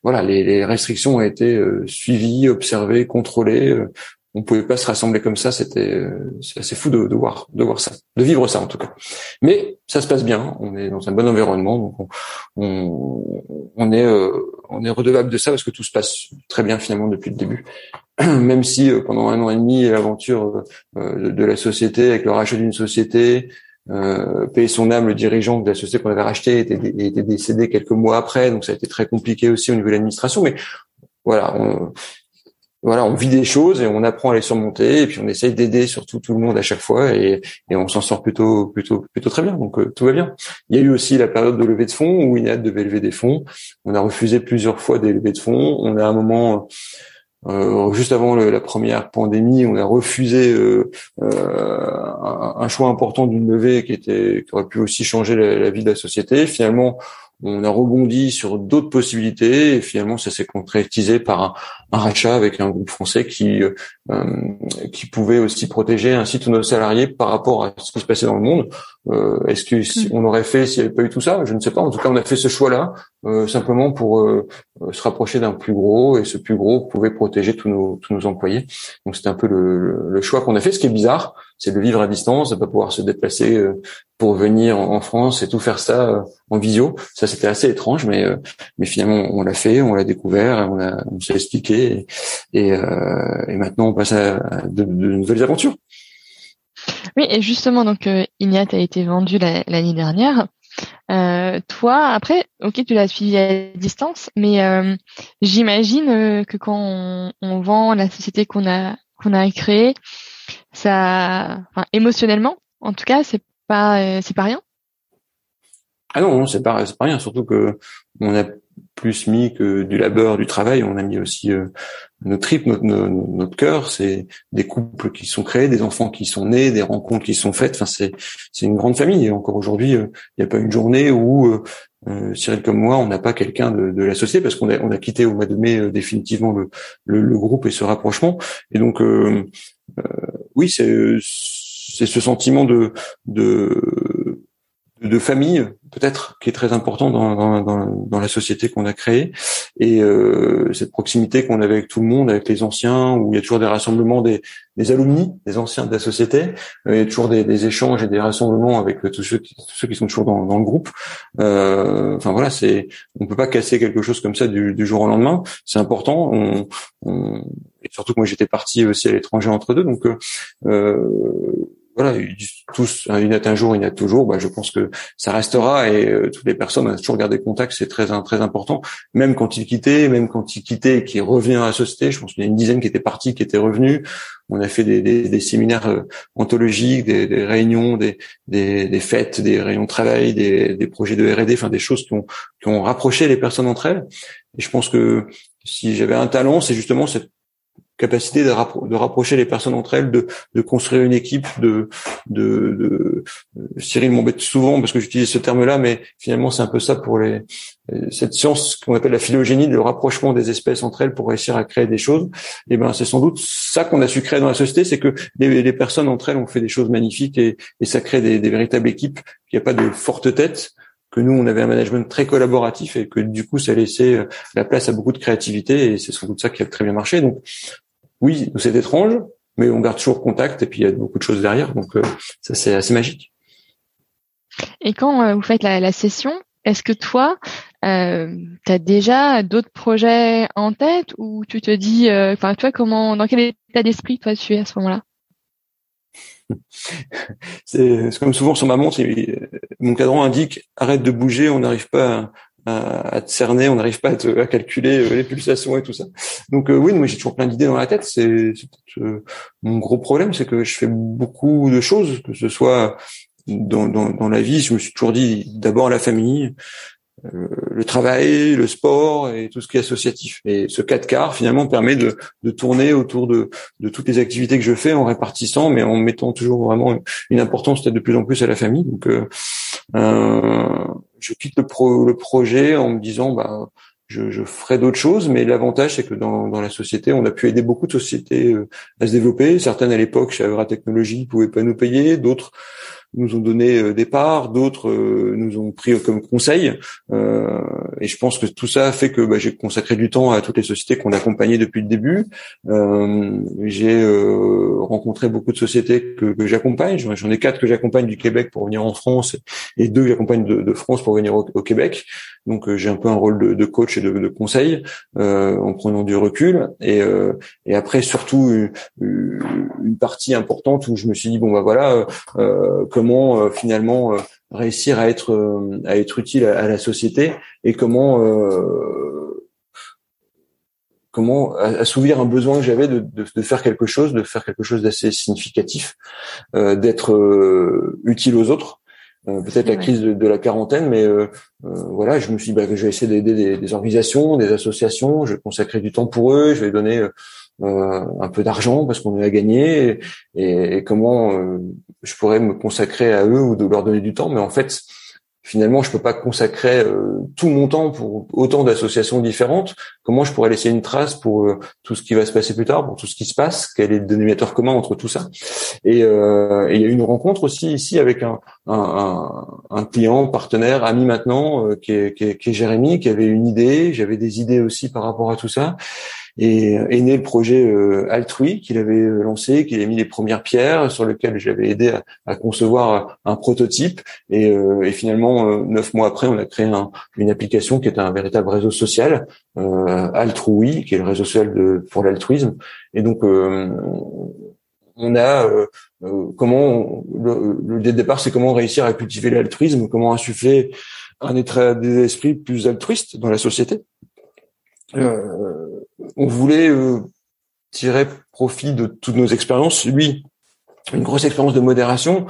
voilà les, les restrictions ont été suivies, observées, contrôlées on pouvait pas se rassembler comme ça. C'était c'est assez fou de, de, voir de voir ça, de vivre ça en tout cas. Mais ça se passe bien. On est dans un bon environnement, donc on, on, est euh, on est redevable de ça parce que tout se passe très bien finalement depuis le début. <clears throat> Même si euh, pendant un an et demi l'aventure euh, de, la société avec le rachat d'une société, euh, payer son âme, le dirigeant de la société qu'on avait racheté était, était, décédé quelques mois après, donc ça a été très compliqué aussi au niveau de l'administration. Mais voilà, on, voilà, on vit des choses et on apprend à les surmonter et puis on essaye d'aider surtout tout le monde à chaque fois et, on s'en sort plutôt plutôt plutôt très bien. Donc euh, tout va bien. Il y a eu aussi la période de levée de fonds où INEAD devait lever des fonds. On a refusé plusieurs fois des levées de fonds. On a un moment euh, juste avant la première pandémie, on a refusé euh, euh un, choix important d'une levée qui était qui aurait pu aussi changer la vie de la société. Finalement, on a rebondi sur d'autres possibilités et finalement ça s'est concrétisé par un, un, rachat avec un groupe français qui euh, qui pouvait aussi protéger ainsi tous nos salariés par rapport à ce qui se passait dans le monde. Euh, Est-ce que si mm. on aurait fait s'il n'y avait pas eu tout ça? Je ne sais pas. En tout cas, on a fait ce choix-là euh, simplement pour euh, se rapprocher d'un plus gros et ce plus gros pouvait protéger tous nos tous nos employés. Donc c'était un peu le, le choix qu'on a fait. Ce qui est bizarre, c'est de vivre à distance, de pas pouvoir se déplacer euh, pour venir en France et tout faire ça euh, en visio. Ça, c'était assez étrange, mais euh, mais finalement, on l'a fait, on l'a découvert, on, a, on s'est expliqué, et, et, maintenant, on passe à de, nouvelles aventures. Oui, et justement, donc Ignat a été vendu l'année dernière. toi, après, ok, tu l'as suivi à distance, mais j'imagine que quand on, on, vend la société qu'on a qu'on a créée, ça, enfin, émotionnellement, en tout cas, c'est pas, euh, c'est pas rien. Ah non, c'est pas, c'est pas rien. Surtout que on a plus mis que du labeur, du travail. On a mis aussi euh, notre trip, notre, notre, cœur. C'est des couples qui sont créés, des enfants qui sont nés, des rencontres qui sont faites. Enfin, c'est, c'est une grande famille. Et encore aujourd'hui, euh, il n'y a pas une journée où euh, Cyril comme moi, on n'a pas quelqu'un de, de, la société parce qu'on a, on a quitté au mois de mai définitivement le, le, le, groupe et ce rapprochement. Et donc, oui, c'est ce sentiment de de de famille peut-être qui est très important dans, dans, dans, la société qu'on a créée et euh, cette proximité qu'on avait avec tout le monde, avec les anciens, où il y a toujours des rassemblements des, des alumni, des anciens de la société, euh, il y a toujours des, des échanges et des rassemblements avec tous ceux qui, ceux qui sont toujours dans, dans le groupe. Euh, enfin voilà, c'est on peut pas casser quelque chose comme ça du, du jour au lendemain. C'est important. On, on, surtout que moi j'étais parti aussi à l'étranger entre deux, donc euh, voilà, voilà, tous une note un jour, une note toujours. Bah, je pense que ça restera et euh, toutes les personnes ont toujours gardé contact, c'est très très important. Même quand ils quittaient, même quand ils quittaient et qu'ils revenaient à la société, je pense qu'il y a une dizaine qui étaient partis, qui étaient revenus. On a fait des, des, des séminaires euh, ontologiques, des, des réunions, des, des, fêtes, des réunions de travail, des, des projets de R&D, enfin des choses qui ont, qui ont rapproché les personnes entre elles. Et je pense que si j'avais un talent, c'est justement cette capacité de, rapprocher les personnes entre elles, de, de construire une équipe, de, de, de Cyril m'embête souvent parce que j'utilise ce terme-là, mais finalement c'est un peu ça pour les cette science qu'on appelle la phylogénie, le rapprochement des espèces entre elles pour réussir à créer des choses. Et eh ben c'est sans doute ça qu'on a su créer dans la société, c'est que les, personnes entre elles ont fait des choses magnifiques et, et ça crée des, des véritables équipes. Il n'y a pas de forte tête, que nous, on avait un management très collaboratif et que du coup, ça laissait la place à beaucoup de créativité et c'est sans doute ça qui a très bien marché. Donc, oui, c'est étrange, mais on garde toujours contact et puis il y a beaucoup de choses derrière, donc euh, ça c'est assez magique. Et quand euh, vous faites la, session, est-ce que toi, euh, tu as déjà d'autres projets en tête ou tu te dis, euh, enfin toi, comment, dans quel état d'esprit toi tu es à ce moment-là? <laughs> C'est comme souvent sur ma montre, mon cadran indique arrête de bouger, on n'arrive pas à, à, te cerner, on n'arrive pas à, calculer euh, les pulsations et tout ça. Donc euh, oui, moi j'ai toujours plein d'idées dans la tête. C'est euh, mon gros problème, c'est que je fais beaucoup de choses, que ce soit dans, dans, dans la vie. Je me suis toujours dit d'abord la famille, euh, le travail, le sport et tout ce qui est associatif. Et ce 4 quarts finalement permet de, de tourner autour de, de, toutes les activités que je fais en répartissant, mais en mettant toujours vraiment une importance peut-être de plus en plus à la famille. Donc euh, euh, je quitte le, pro, le projet en me disant bah je, je ferai d'autres choses, mais l'avantage c'est que dans, dans la société, on a pu aider beaucoup de sociétés à se développer. Certaines à l'époque chez Avra Technologies pouvaient pas nous payer, d'autres nous ont donné euh, des parts, d'autres euh, nous ont pris comme conseil. Euh, et je pense que tout ça fait que bah, j'ai consacré du temps à toutes les sociétés qu'on a accompagnées depuis le début. j'ai rencontré beaucoup de sociétés que, que j'accompagne. J'en ai quatre que j'accompagne du Québec pour venir en France et deux que j'accompagne de, de, France pour venir au, Québec. Donc j'ai un peu un rôle de, de coach et de, de conseil en prenant du recul. Et, et après surtout une, une, partie importante où je me suis dit bon bah voilà comment euh, finalement euh, réussir à être euh, à être utile à, la société et comment comment assouvir un besoin que j'avais de, de, faire quelque chose, de faire quelque chose d'assez significatif, d'être utile aux autres. Peut-être la crise de, la quarantaine, mais voilà, je me suis dit bah, que je vais essayer d'aider des, des, organisations, des associations, je vais consacrer du temps pour eux, je vais donner euh, un peu d'argent parce qu'on a gagné et, et comment euh, je pourrais me consacrer à eux ou de leur donner du temps. Mais en fait finalement je peux pas consacrer euh, tout mon temps pour autant d'associations différentes. Comment je pourrais laisser une trace pour tout ce qui va se passer plus tard pour tout ce qui se passe quel est le dénominateur commun entre tout ça. Et, il y a eu une rencontre aussi ici avec un, un, un client partenaire ami maintenant qui est, qui, est, qui est Jérémy qui avait une idée j'avais des idées aussi par rapport à tout ça et est né le projet euh, Altrui qu'il avait euh, lancé, qu'il a mis les premières pierres, sur lequel j'avais aidé à, concevoir un prototype. Et, euh, et finalement, neuf mois après, on a créé une application qui est un véritable réseau social, euh, Altrui, qui est le réseau social de, pour l'altruisme. Et donc, on a comment le, le, départ, c'est comment réussir à cultiver l'altruisme, comment insuffler un état d'esprit plus altruiste dans la société. Euh, on voulait euh, tirer profit de toutes nos expériences. Lui, une grosse expérience de modération.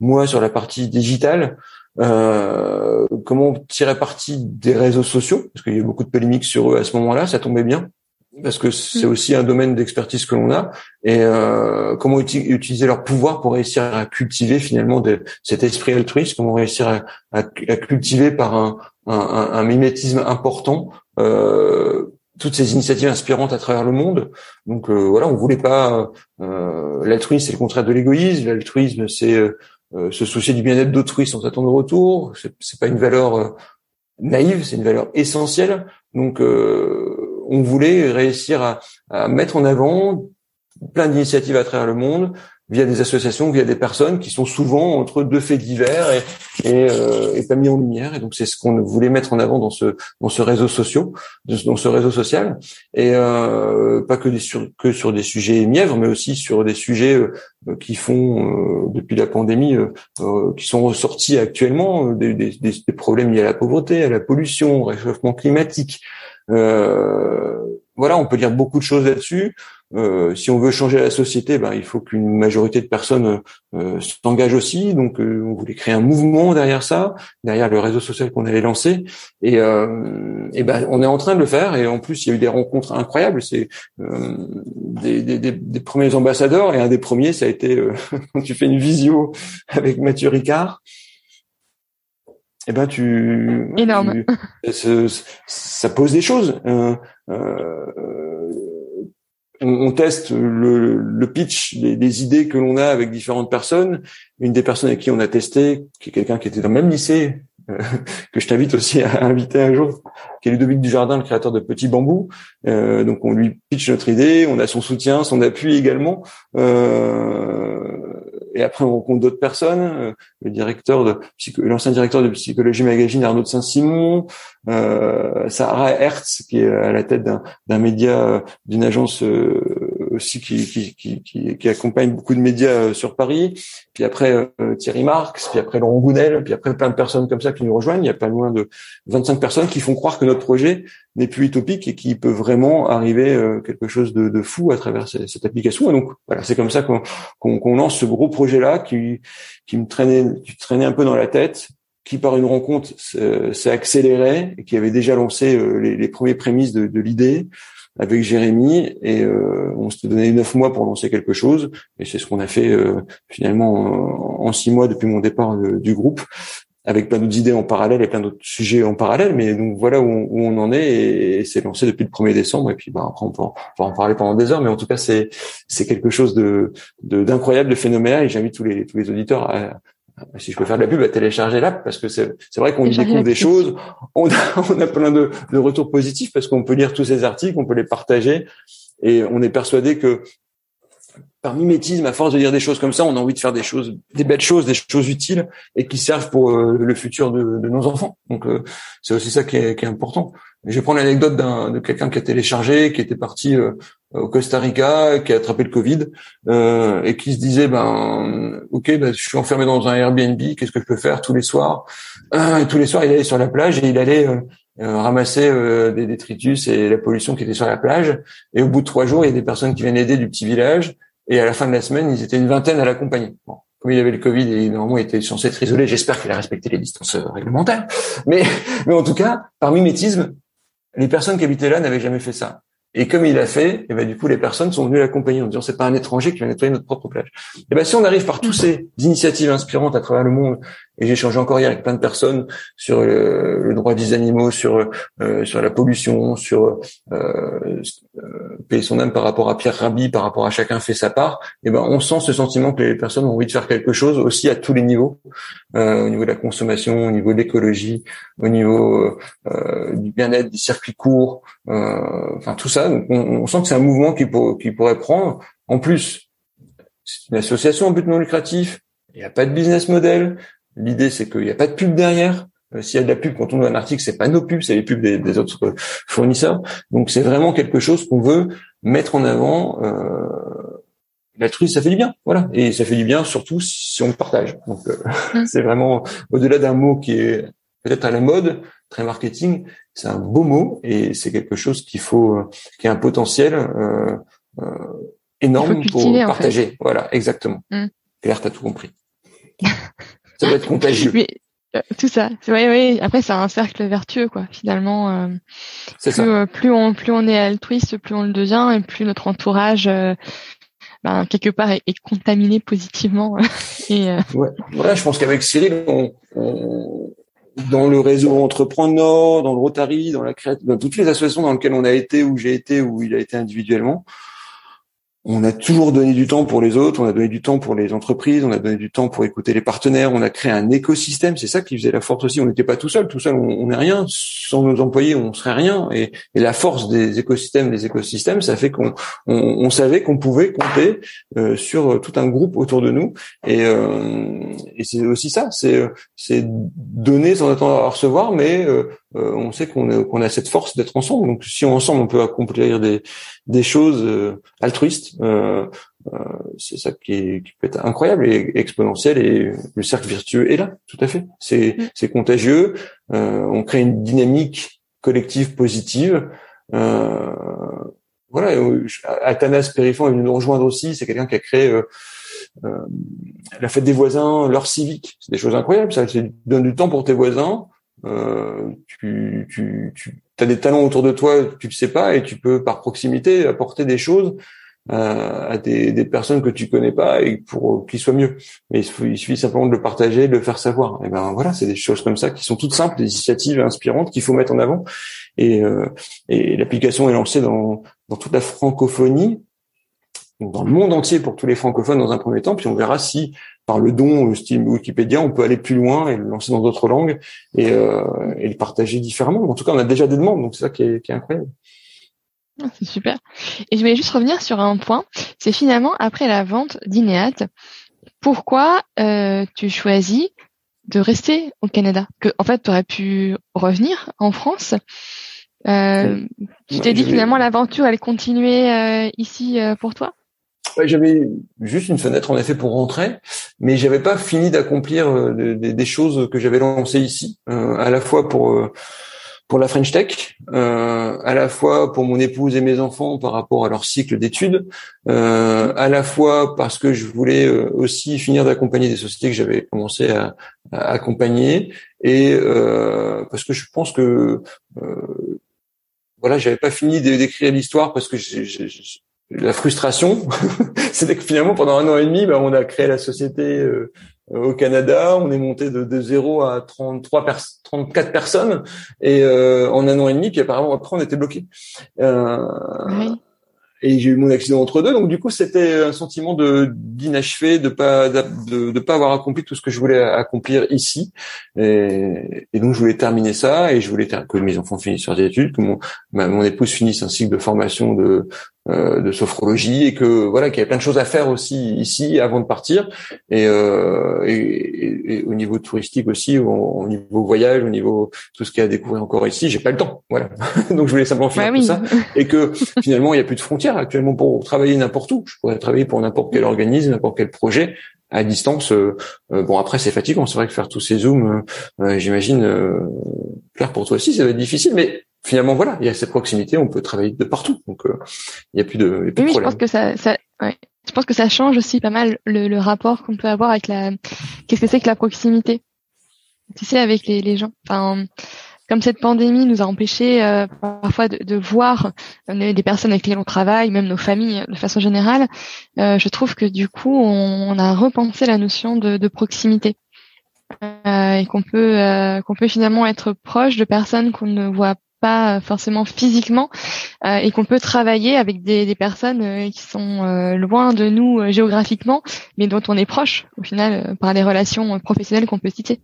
Moi, sur la partie digitale, euh, comment tirer parti des réseaux sociaux, parce qu'il y a eu beaucoup de polémiques sur eux à ce moment-là, ça tombait bien, parce que c'est mm. aussi un domaine d'expertise que l'on a, et euh, comment utiliser leur pouvoir pour réussir à cultiver finalement cet esprit altruiste, comment réussir à, cultiver par un, un mimétisme important toutes ces initiatives inspirantes à travers le monde. Donc euh, voilà, on voulait pas euh, l'altruisme, c'est le contraire de l'égoïsme. L'altruisme, c'est euh, se soucier du bien-être d'autrui sans attendre de retour. C'est pas une valeur naïve, c'est une valeur essentielle. Donc on voulait réussir à, à, mettre en avant plein d'initiatives à travers le monde, via des associations, via des personnes qui sont souvent entre deux faits divers et, et, euh, pas mis en lumière. Et donc c'est ce qu'on voulait mettre en avant dans ce dans ce réseau social, dans ce réseau social, et euh, pas que des sur que sur des sujets mièvres, mais aussi sur des sujets euh, qui font depuis la pandémie, qui sont ressortis actuellement, des, des, des, problèmes liés à la pauvreté, à la pollution, au réchauffement climatique. voilà, on peut dire beaucoup de choses là-dessus. Euh, si on veut changer la société, ben, il faut qu'une majorité de personnes euh, s'engagent aussi. Donc, euh, on voulait créer un mouvement derrière ça, derrière le réseau social qu'on allait lancer. Et, et ben, on est en train de le faire. Et en plus, il y a eu des rencontres incroyables. C'est des, des, des, premiers ambassadeurs. Et un des premiers, ça a été <laughs> quand tu fais une visio avec Mathieu Ricard. Eh ben tu énorme. ça, pose des choses. Euh, on, teste le, pitch des, idées que l'on a avec différentes personnes. Une des personnes avec qui on a testé, qui est quelqu'un qui était dans le même lycée, euh, <laughs> que je t'invite aussi à inviter un jour, qui est Ludovic Dujardin, le créateur de Petit Bambou. Euh, donc on lui pitch notre idée, on a son soutien, son appui également. Euh, et après on rencontre d'autres personnes, euh, le directeur de l'ancien directeur de psychologie magazine Arnaud de Saint-Simon, euh, Sarah Hertz qui est à la tête d'un média, euh, d'une agence euh, aussi qui, qui, qui, qui, accompagne beaucoup de médias sur Paris, puis après Thierry Marx, puis après Laurent Gounel, puis après plein de personnes comme ça qui nous rejoignent. Il y a pas loin de 25 personnes qui font croire que notre projet n'est plus utopique et qui peut vraiment arriver quelque chose de, de, fou à travers cette, application. Et donc voilà, c'est comme ça qu'on qu'on lance ce gros projet-là qui, qui me traînait, qui traînait un peu dans la tête qui par une rencontre s'est accéléré et qui avait déjà lancé euh, les, les premières prémices de, de l'idée avec Jérémy et euh, on s'était donné neuf mois pour lancer quelque chose et c'est ce qu'on a fait euh, finalement en, six mois depuis mon départ du groupe avec plein d'autres idées en parallèle et plein d'autres sujets en parallèle. Mais donc voilà où on, en est et, c'est lancé depuis le 1er décembre et puis bah après on peut, en, parler pendant des heures mais en tout cas c'est c'est quelque chose de d'incroyable de, phénoménal et j'invite tous les tous les auditeurs à, si je peux faire de la pub, télécharger l'app parce que c'est vrai qu'on y découvre des choses. On a, <laughs> on a plein de, de retours positifs parce qu'on peut lire tous ces articles, on peut les partager et on est persuadé que par mimétisme, à force de dire des choses comme ça, on a envie de faire des choses, des belles choses, des choses utiles et qui servent pour euh, le futur de, de, nos enfants. Donc euh, c'est aussi ça qui est, qui est important. Je vais prendre l'anecdote de quelqu'un qui a téléchargé, qui était parti euh, au Costa Rica, qui a attrapé le Covid euh, et qui se disait ben ok, ben, je suis enfermé dans un Airbnb, qu'est-ce que je peux faire tous les soirs? Euh, Tous les soirs, il allait sur la plage et il allait euh, ramasser des détritus et la pollution qui était sur la plage. Et au bout de trois jours, il y a des personnes qui viennent aider du petit village. Et à la fin de la semaine, ils étaient une vingtaine à l'accompagner. Bon, comme il avait le Covid et normalement il était censé être isolé, j'espère qu'il a respecté les distances réglementaires. Mais, mais en tout cas, par mimétisme, les personnes qui habitaient là n'avaient jamais fait ça. Et comme il a fait, et ben du coup les personnes sont venues l'accompagner en disant c'est pas un étranger qui va nettoyer notre propre plage. Et ben si on arrive par tous ces initiatives inspirantes à travers le monde, et j'ai échangé encore hier avec plein de personnes sur le, droit des animaux, sur euh, sur la pollution, sur euh, euh, payer son âme par rapport à Pierre Rabhi, par rapport à chacun fait sa part. Et ben on sent ce sentiment que les personnes ont envie de faire quelque chose aussi à tous les niveaux, euh, au niveau de la consommation, au niveau de l'écologie, au niveau euh, du bien-être, des circuits courts, enfin tout ça. on, on, sent que c'est un mouvement qui, pour, qui pourrait prendre. En plus, c'est une association en but non lucratif. Il n'y a pas de business model. L'idée, c'est qu'il n'y a pas de pub derrière. Euh, s'il y a de la pub quand on ouvre un article, c'est pas nos pubs, c'est les pubs des, autres fournisseurs. Donc c'est vraiment quelque chose qu'on veut mettre en avant. Euh, L'altruisme, ça fait du bien, voilà, et ça fait du bien surtout si on le partage. Donc euh, mmh. c'est vraiment au-delà d'un mot qui est peut-être à la mode, très marketing, c'est un beau mot et c'est quelque chose qu'il faut, qui a un potentiel euh, euh énorme pour partager. Voilà, exactement. Mmh. Claire, t'as tout compris. <laughs> ça doit être contagieux. <laughs> Euh, tout ça. Oui, oui. Après, c'est un cercle vertueux, quoi. Finalement, euh, plus, euh, plus, on plus on est altruiste, plus on le devient, et plus notre entourage, ben, quelque part, est, contaminé positivement. <laughs> et ouais. Voilà, je pense qu'avec Cyril, on, dans le réseau Entreprendre Nord, dans le Rotary, dans la dans toutes les associations dans lesquelles on a été, où j'ai été, où il a été individuellement, on a toujours donné du temps pour les autres, on a donné du temps pour les entreprises, on a donné du temps pour écouter les partenaires, on a créé un écosystème. C'est ça qui faisait la force aussi. On n'était pas tout seul, tout seul, on n'est rien. Sans nos employés, on serait rien. Et, la force des écosystèmes, des écosystèmes, ça fait qu'on on, savait qu'on pouvait compter euh, sur tout un groupe autour de nous. Et, euh, et c'est aussi ça, c'est c'est donner sans attendre à recevoir, mais euh, euh, on sait qu'on a, qu'on a cette force d'être ensemble. Donc si ensemble on peut accomplir des, des choses euh, altruistes, euh, c'est ça qui, qui, peut être incroyable et exponentiel. Et le cercle vertueux est là, tout à fait. C'est mm. contagieux. on crée une dynamique collective positive. voilà. Athanas Périfan est venu nous rejoindre aussi. C'est quelqu'un qui a créé la fête des voisins, l'heure civique. C'est des choses incroyables. Ça, c'est donne du temps pour tes voisins euh, tu, tu, tu as des talents autour de toi, tu le sais pas, et tu peux par proximité apporter des choses euh, à des, des, personnes que tu connais pas et pour qu'ils soient mieux. Mais il, suffit simplement de le partager, de le faire savoir. Et ben voilà, c'est des choses comme ça qui sont toutes simples, des initiatives inspirantes qu'il faut mettre en avant. Et, euh, et l'application est lancée dans, dans toute la francophonie, dans le monde entier pour tous les francophones dans un premier temps, puis on verra si par le don style Wikipédia, on peut aller plus loin et le lancer dans d'autres langues et, euh, et, le partager différemment. En tout cas, on a déjà des demandes, donc c'est ça qui est, qui est incroyable. Ah, c'est super. Et je voulais juste revenir sur un point. C'est finalement après la vente d'Ineat, pourquoi euh, tu choisis de rester au Canada? Que en fait, tu aurais pu revenir en France. Euh, tu t'es dit finalement l'aventure elle continuer euh, ici euh, pour toi? J'avais juste une fenêtre en effet pour rentrer, mais j'avais pas fini d'accomplir euh, des, choses que j'avais lancées ici, euh, à la fois pour euh, pour la French Tech, à la fois pour mon épouse et mes enfants par rapport à leur cycle d'études, à la fois parce que je voulais aussi finir d'accompagner des sociétés que j'avais commencé à, accompagner, et parce que je pense que voilà, j'avais pas fini d'écrire l'histoire parce que j'ai la frustration, <laughs> c'était que finalement pendant un an et demi, bah, on a créé la société euh, au Canada, on est monté de, de 0 à 33 34 personnes. Et euh, en un an et demi, puis apparemment après on était bloqué. Euh, et j'ai eu mon accident entre deux, donc du coup c'était un sentiment de d'inachevé, de pas de, de pas avoir accompli tout ce que je voulais accomplir ici, et, et donc je voulais terminer ça et je voulais que mes enfants finissent leurs études, que mon mon épouse finisse un cycle de formation de euh, de sophrologie et que voilà qu'il y a plein de choses à faire aussi ici avant de partir. Et, euh, et, et au niveau touristique aussi au, niveau voyage au niveau tout ce qu'il y a à découvrir encore ici j'ai pas le temps voilà. <laughs> Donc je voulais simplement faire tout ça. Et que finalement il n'y a plus de frontières actuellement pour travailler n'importe où. Je pourrais travailler pour n'importe quel organisme n'importe quel projet à distance euh, euh bon après c'est fatigant. C'est vrai que faire tous ces zooms euh, j'imagine clair pour toi aussi ça va être difficile. Mais finalement, voilà, il y a cette proximité, on peut travailler de partout. Donc, euh, il n'y a plus de, y oui, je pense que ça, ça ouais. je pense que ça change aussi pas mal le, le rapport qu'on peut avoir avec la. Qu'est-ce que c'est que la proximité Tu sais, avec les, les gens. Enfin, comme cette pandémie nous a empêché euh, parfois de, de voir euh, des personnes avec lesquelles on travaille, même nos familles de façon générale, euh, je trouve que du coup, on, on a repensé la notion de, de proximité. Euh, et qu'on peut qu'on peut finalement être proche de personnes qu'on ne voit pas forcément physiquement euh, et qu'on peut travailler avec des, des personnes euh, qui sont euh, loin de nous géographiquement, mais dont on est proche au final par des relations professionnelles qu'on peut citer.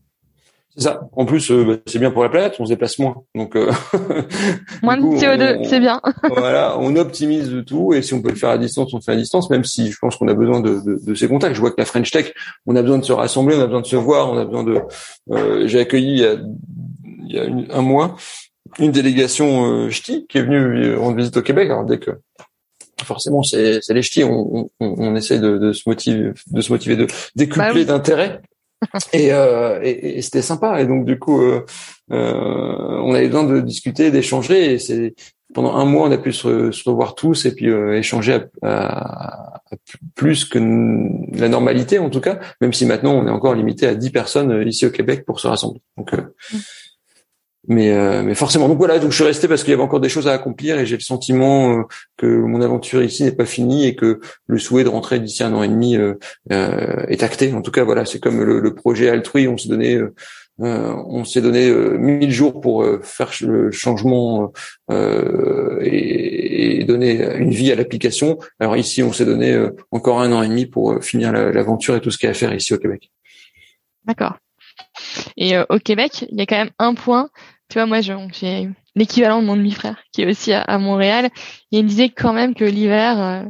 C'est ça. En plus, bah, c'est bien pour la planète, on se déplace moins. Donc <laughs> moins de CO2, c'est bien. <laughs> voilà, on optimise tout et si on peut le faire à distance, on le fait à distance. Même si je pense qu'on a besoin de, de, de, ces contacts. Je vois que la French Tech, on a besoin de se rassembler, on a besoin de se voir, on a besoin de. J'ai accueilli il y a, il y a un mois une délégation euh, ch'ti qui est venue rendre visite au Québec. Alors dès que forcément c'est les ch'tis, on, on, on essaie de, de, se motiver, de se motiver, de décupler bah d'intérêt. <laughs> Et, euh, et, et c'était sympa. Et donc du coup, euh, euh, on avait besoin de discuter, d'échanger. Et c'est pendant un mois, on a pu se, se revoir tous et puis euh, échanger à, à, plus que la normalité en tout cas. Même si maintenant on est encore limité à 10 personnes euh, ici au Québec pour se rassembler. Donc mm mais euh, mais forcément donc voilà donc je suis resté parce qu'il y avait encore des choses à accomplir et j'ai le sentiment euh, que mon aventure ici n'est pas finie et que le souhait de rentrer d'ici un an et demi euh, est acté en tout cas voilà c'est comme le, projet Altrui on s'est donné on s'est donné 1000 jours pour faire le changement et, et, donner une vie à l'application. Alors ici, on s'est donné encore un an et demi pour finir l'aventure et tout ce qu'il y a à faire ici au Québec. D'accord. Et au Québec, il y a quand même un point. Tu vois, moi, j'ai l'équivalent de mon demi-frère qui est aussi à, Montréal. Et il me disait quand même que l'hiver,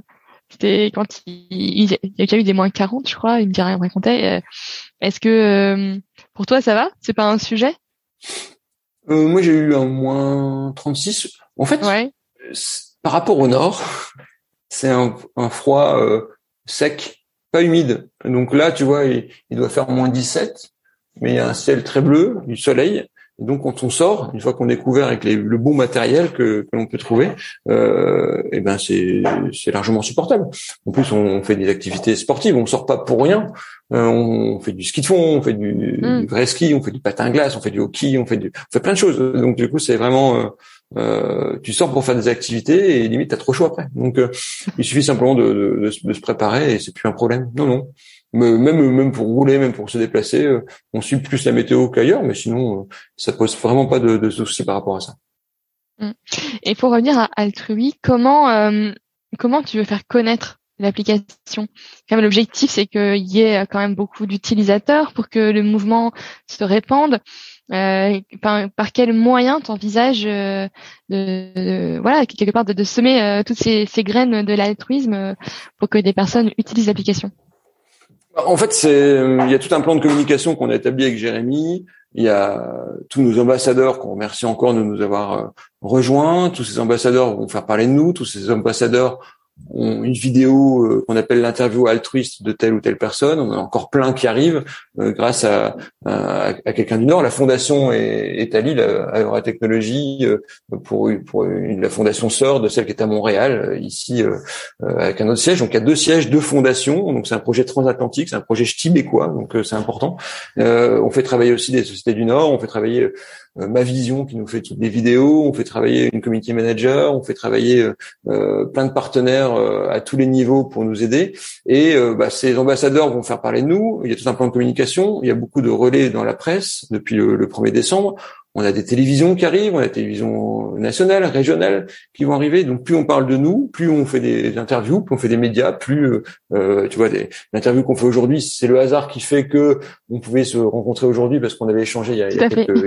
c'était quand il, il, il, y a eu des moins 40, je crois. Il me rien, il me racontait. Est-ce que euh, pour toi ça va? C'est pas un sujet? Euh, Moi j'ai eu un moins 36. En fait, par rapport au nord, <laughs> c'est un, un, froid euh, sec, pas humide. Donc là, tu vois, il, il, doit faire moins 17, mais il y a un ciel très bleu, du soleil. Et donc quand on sort, une fois qu'on est couvert avec les, le bon matériel que, que l'on peut trouver, euh, et eh ben c'est largement supportable. En plus, on fait des activités sportives, on sort pas pour rien. Euh, on fait du ski de fond, on fait du, mm. du, vrai ski, on fait du patin glace, on fait du hockey, on fait du, on fait plein de choses. Donc du coup, c'est vraiment euh, euh tu sors pour faire des activités et limite t'as trop chaud après. Donc euh, il suffit simplement de, de, de, se préparer et c'est plus un problème. Non non même même pour rouler, même pour se déplacer, euh, on suit plus la météo qu'ailleurs, mais sinon euh, ça pose vraiment pas de, de soucis par rapport à ça. Mm. Et pour revenir à Altrui, comment euh, comment tu veux faire connaître l'application? Quand même l'objectif c'est qu'il y ait quand même beaucoup d'utilisateurs pour que le mouvement se répande. Euh, par, par, quel moyen t'envisages euh, de, voilà quelque part de, de semer toutes ces, ces, graines de l'altruisme pour que des personnes utilisent l'application? En fait, il y a tout un plan de communication qu'on a établi avec Jérémy. Il y a tous nos ambassadeurs qu'on remercie encore de nous avoir euh, rejoints. Tous ces ambassadeurs vont faire parler de nous. Tous ces ambassadeurs une vidéo euh, qu'on appelle l'interview altruiste de telle ou telle personne. On a encore plein qui arrivent euh, grâce à, à, quelqu'un du Nord. La fondation est, est à Lille, à Eura Technologie, euh, pour, pour une, la fondation sœur de celle qui est à Montréal, ici avec un autre siège. Donc il y a deux sièges, deux fondations. Donc c'est un projet transatlantique, c'est un projet ch'tibécois, donc c'est important. on fait travailler aussi des sociétés du Nord, on fait travailler euh, ma Vision qui nous fait toutes les vidéos, on fait travailler une community manager, on fait travailler euh, euh, plein de partenaires à tous les niveaux pour nous aider. Et bah, ces ambassadeurs vont faire parler de nous. Il y a tout un plan de communication, il y a beaucoup de relais dans la presse depuis le 1er décembre on a des télévisions qui arrivent, on a des télévisions nationales, régionales qui vont arriver. Donc plus on parle de nous, plus on fait des interviews, plus on fait des médias, plus euh, euh tu vois, l'interview qu'on fait aujourd'hui, c'est le hasard qui fait que on pouvait se rencontrer aujourd'hui parce qu'on avait échangé il y a,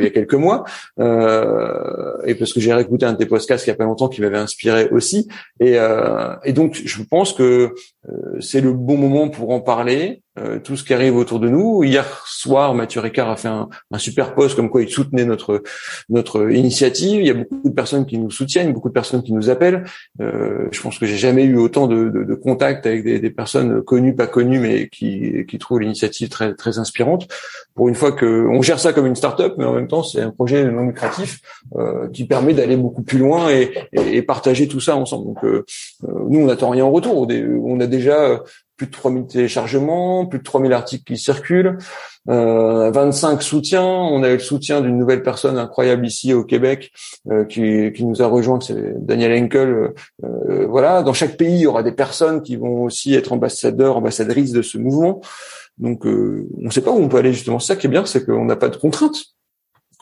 quelques, mois, euh, et parce que j'ai réécouté un de tes podcasts il y a pas longtemps qui m'avait inspiré aussi. Et, euh, et donc je pense que euh, c'est le bon moment pour en parler. Euh, tout ce qui arrive autour de nous. Hier soir, Mathieu Ricard a fait un, super post comme quoi il soutenait notre notre initiative. Il y a beaucoup de personnes qui nous soutiennent, beaucoup de personnes qui nous appellent. Euh, je pense que j'ai jamais eu autant de, de, de contacts avec des, des, personnes connues, pas connues, mais qui, qui trouvent l'initiative très très inspirante. Pour une fois que on gère ça comme une start-up, mais en même temps c'est un projet non lucratif euh, qui permet d'aller beaucoup plus loin et, et, et, partager tout ça ensemble. Donc euh, euh, nous on n'attend rien en retour. On a déjà plus de 3000 téléchargements, plus de 3000 articles qui circulent, euh, 25 soutiens. On a eu le soutien d'une nouvelle personne incroyable ici au Québec euh, qui, nous a rejoint, c'est Daniel Henkel. Euh, voilà, dans chaque pays, il y aura des personnes qui vont aussi être ambassadeurs, ambassadrices de ce mouvement. Donc, euh, on ne sait pas où on peut aller justement. Ça qui est bien, c'est qu'on n'a pas de contraintes.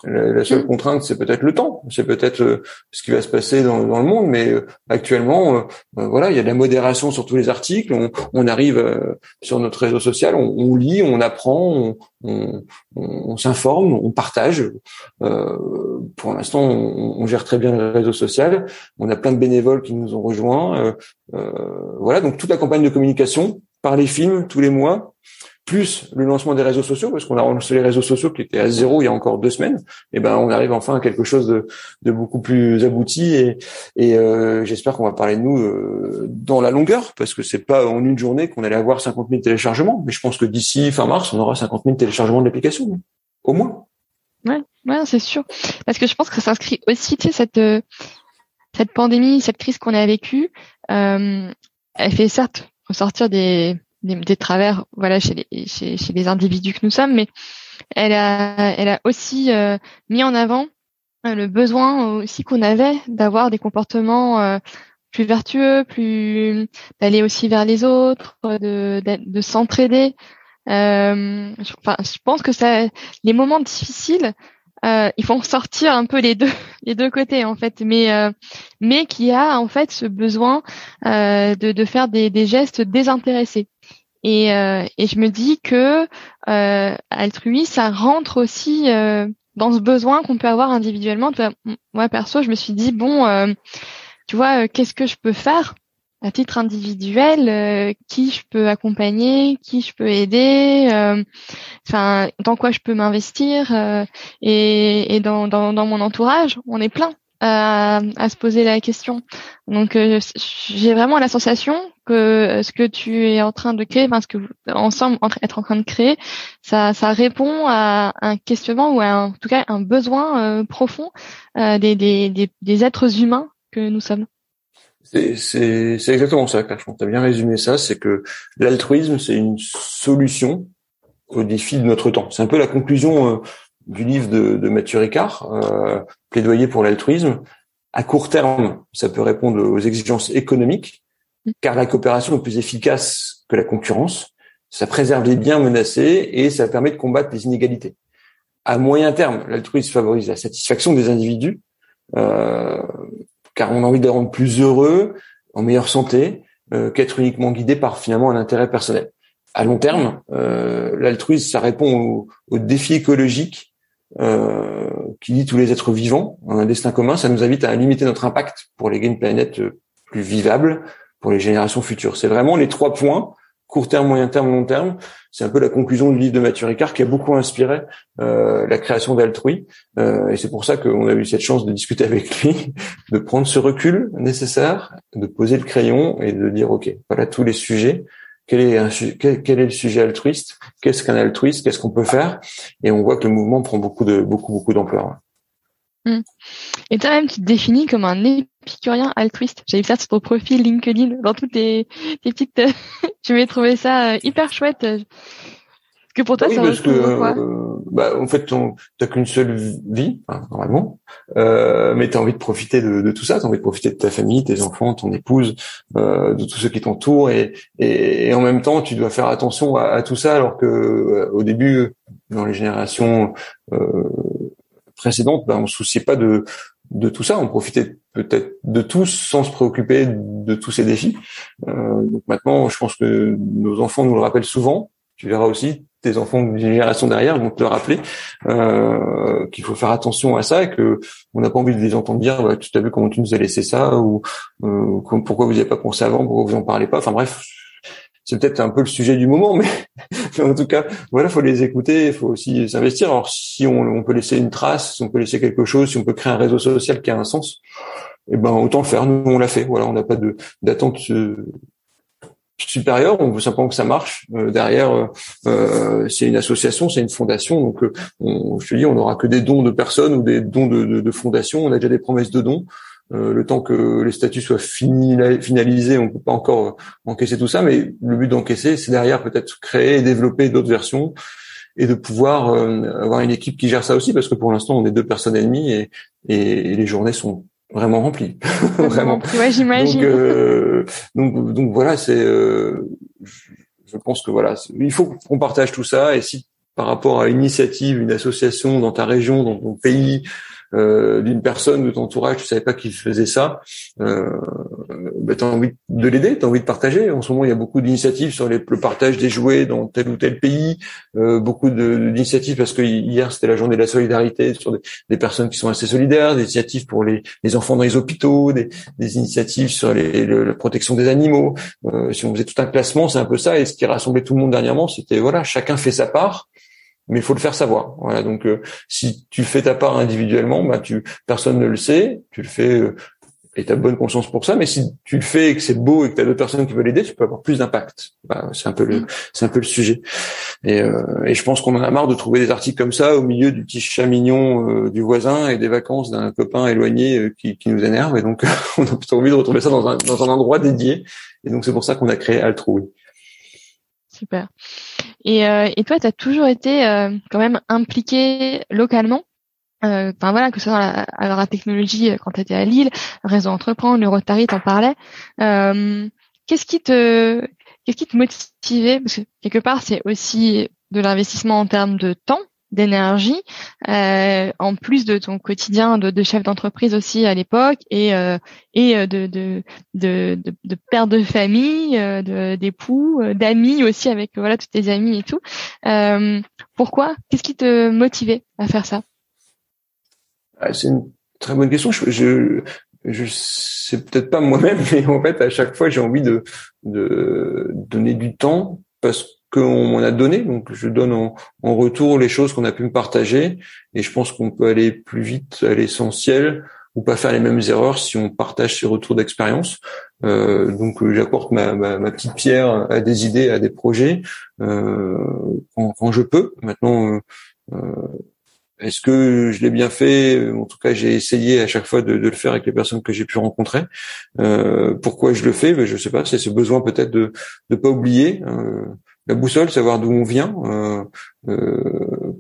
La, seule contrainte, c'est peut-être le temps, c'est peut-être euh, ce qui va se passer dans, le monde, mais euh, actuellement, euh, voilà, il y a de la modération sur tous les articles. On, arrive sur notre réseau social, on, lit, on apprend, on, on s'informe, on partage. pour l'instant, on, gère très bien le réseau social. On a plein de bénévoles qui nous ont rejoints. voilà, donc toute la campagne de communication par les films tous les mois plus le lancement des réseaux sociaux, parce qu'on a lancé les réseaux sociaux qui étaient à zéro il y a encore deux semaines, et ben on arrive enfin à quelque chose de, de beaucoup plus abouti et, et euh, j'espère qu'on va parler de nous euh, dans la longueur, parce que c'est pas en une journée qu'on allait avoir 50 000 téléchargements, mais je pense que d'ici fin mars, on aura 50 000 téléchargements de l'application, au moins. Ouais, ouais, c'est sûr, parce que je pense que ça s'inscrit aussi, tu sais, cette euh, cette pandémie, cette crise qu'on a vécue, euh, elle fait certes ressortir des des, travers voilà chez les chez, chez, les individus que nous sommes mais elle a elle a aussi euh, mis en avant euh, le besoin aussi qu'on avait d'avoir des comportements euh, plus vertueux plus d'aller aussi vers les autres de de, s'entraider. Enfin, je pense que ça, les moments difficiles, euh, il faut sortir un peu les deux <laughs> les deux côtés en fait. Mais euh, mais qui a en fait ce besoin de, de faire des, des gestes désintéressés et, euh, et je me dis que euh, altruisme ça rentre aussi euh, dans ce besoin qu'on peut avoir individuellement. Moi perso je me suis dit bon tu vois qu'est-ce que je peux faire à titre individuel, euh, qui je peux accompagner, qui je peux aider, euh, enfin dans quoi je peux m'investir euh, et, et dans, dans, dans, mon entourage, on est plein à, à se poser la question. Donc j'ai vraiment la sensation que ce que tu es en train de créer, enfin ce que vous, ensemble être en train de créer, ça, ça répond à un questionnement ou à en tout cas un besoin profond des, des, des, des êtres humains que nous sommes. C'est exactement ça, Claire. Tu as bien résumé ça. C'est que l'altruisme, c'est une solution au défi de notre temps. C'est un peu la conclusion euh, du livre de, de Mathieu Ricard, euh, plaidoyer pour l'altruisme. À court terme, ça peut répondre aux exigences économiques, car la coopération est plus efficace que la concurrence. Ça préserve les biens menacés et ça permet de combattre les inégalités. À moyen terme, l'altruisme favorise la satisfaction des individus, euh, car on a envie de les rendre plus heureux, en meilleure santé, euh, qu'être uniquement guidé par finalement un intérêt personnel. À long terme, euh, l'altruisme, ça répond au, défi écologique euh, qui lie tous les êtres vivants, un destin commun. Ça nous invite à limiter notre impact pour léguer une planète plus vivable pour les générations futures. C'est vraiment les trois points court terme, moyen terme, long terme. C'est un peu la conclusion du livre de Mathieu Ricard qui a beaucoup inspiré euh, la création d'Altrui. Euh, et c'est pour ça qu'on a eu cette chance de discuter <laughs> avec lui, de prendre ce recul nécessaire, de poser le crayon et de dire, OK, voilà tous les sujets. Quel est, le sujet altruiste Qu'est-ce qu'un altruiste Qu'est-ce qu'on peut faire Et on voit que le mouvement prend beaucoup de beaucoup beaucoup d'ampleur. Hmm. Et toi-même, tu te définis comme un épicurien altruiste. J'ai vu ça sur ton profil LinkedIn, dans toutes tes, tes petites. <laughs> je vais trouver ça euh, hyper chouette. Parce que pour toi, oui, parce que, euh, bah, en fait, t'as qu'une seule vie, normalement, euh, mais t'as envie de profiter de, de tout ça. T'as envie de profiter de ta famille, tes enfants, ton épouse, euh, de tous ceux qui t'entourent, et, et, en même temps, tu dois faire attention à, à tout ça, alors que euh, au début, dans les générations précédentes, ben, on se souciait pas de de tout ça, on profitait peut-être de tous sans se préoccuper de tous ces défis. Euh, donc maintenant, je pense que nos enfants nous le rappellent souvent. Tu verras aussi tes enfants de génération derrière vont te le rappeler euh, qu'il faut faire attention à ça et que on n'a pas envie de les entendre dire bah, tu as vu comment tu nous as laissé ça ou euh, pourquoi vous n'y avez pas pensé avant pourquoi vous en parlez pas enfin bref c'est peut-être un peu le sujet du moment, mais, <laughs> en tout cas, voilà, faut les écouter, il faut aussi s'investir. Alors, si on, peut laisser une trace, si on peut laisser quelque chose, si on peut créer un réseau social qui a un sens, eh ben autant le faire. Nous, on l'a fait. Voilà, on n'a pas de d'attente euh, supérieure. On veut simplement que ça marche. Euh, derrière, euh, c'est une association, c'est une fondation. Donc, on, je te dis, on n'aura que des dons de personnes ou des dons de, de, de fondations. On a déjà des promesses de dons. Euh, le temps que les statuts soient finalisés, on peut pas encore encaisser tout ça, mais le but d'encaisser, c'est derrière peut-être créer et développer d'autres versions et de pouvoir euh, avoir une équipe qui gère ça aussi, parce que pour l'instant, on est deux personnes et demie et, et, les journées sont vraiment remplies, <laughs> vraiment. Ouais, j'imagine. Euh, donc, donc, voilà, c'est. je pense que voilà, il faut qu'on partage tout ça, et si par rapport à une initiative, une association dans ta région, dans ton pays, euh, d'une personne de ton entourage, tu savais pas qu'il faisait ça, euh, bah, tu as envie de l'aider, tu as envie de partager. En ce moment, il y a beaucoup d'initiatives sur le partage des jouets dans tel ou tel pays, euh, beaucoup d'initiatives parce que hier c'était la journée de la solidarité sur des, personnes qui sont assez solidaires, des initiatives pour les, les enfants dans les hôpitaux, des, initiatives sur la protection des animaux. Euh, si on faisait tout un classement, c'est un peu ça. Et ce qui rassemblait tout le monde dernièrement, c'était voilà, chacun fait sa part mais il faut le faire savoir. Voilà, donc euh, si tu fais ta part individuellement, bah tu personne ne le sait, tu le fais euh, et tu as bonne conscience pour ça, mais si tu le fais et que c'est beau et que tu as d'autres personnes qui veulent l'aider, tu peux avoir plus d'impact. Bah, c'est un peu le c'est un peu le sujet. Et, euh, et je pense qu'on en a marre de trouver des articles comme ça au milieu du petit chat mignon du voisin et des vacances d'un copain éloigné qui, qui nous énerve et donc <laughs> on a plutôt envie de retrouver ça dans un dans un endroit dédié et donc c'est pour ça qu'on a créé Altrui. Super. Et, euh, et toi, tu as toujours été euh, quand même impliqué localement? Euh, enfin voilà, que ce soit dans la, la technologie quand tu étais à Lille, réseau entreprendre, le Rotary, t'en parlais. qu'est-ce qui te qu'est-ce qui te motivait? Parce que quelque part, c'est aussi de l'investissement en termes de temps, d'énergie, euh, en plus de ton quotidien de, chef d'entreprise aussi à l'époque et euh, et euh, de de, de de père de famille, d'époux, d'amis aussi avec voilà tous tes amis et tout. pourquoi? Qu'est-ce qui te motivait à faire ça? Ah, C'est une très bonne question. Je, je, je sais peut-être pas moi-même, <laughs> mais en fait à chaque fois j'ai envie de de donner du temps parce qu'on m'en a donné. Donc, je donne en, retour les choses qu'on a pu me partager. Et je pense qu'on peut aller plus vite à l'essentiel ou pas faire les mêmes erreurs si on partage ces retours d'expérience. Euh, donc, j'apporte ma, petite pierre à des idées, à des projets euh, quand, je peux. Maintenant, euh, est-ce que je l'ai bien fait? En tout cas, j'ai essayé à chaque fois de, le faire avec les personnes que j'ai pu rencontrer. pourquoi je le fais? Ben, Je sais pas. C'est ce besoin peut-être de ne pas oublier la boussole, savoir d'où on vient, euh,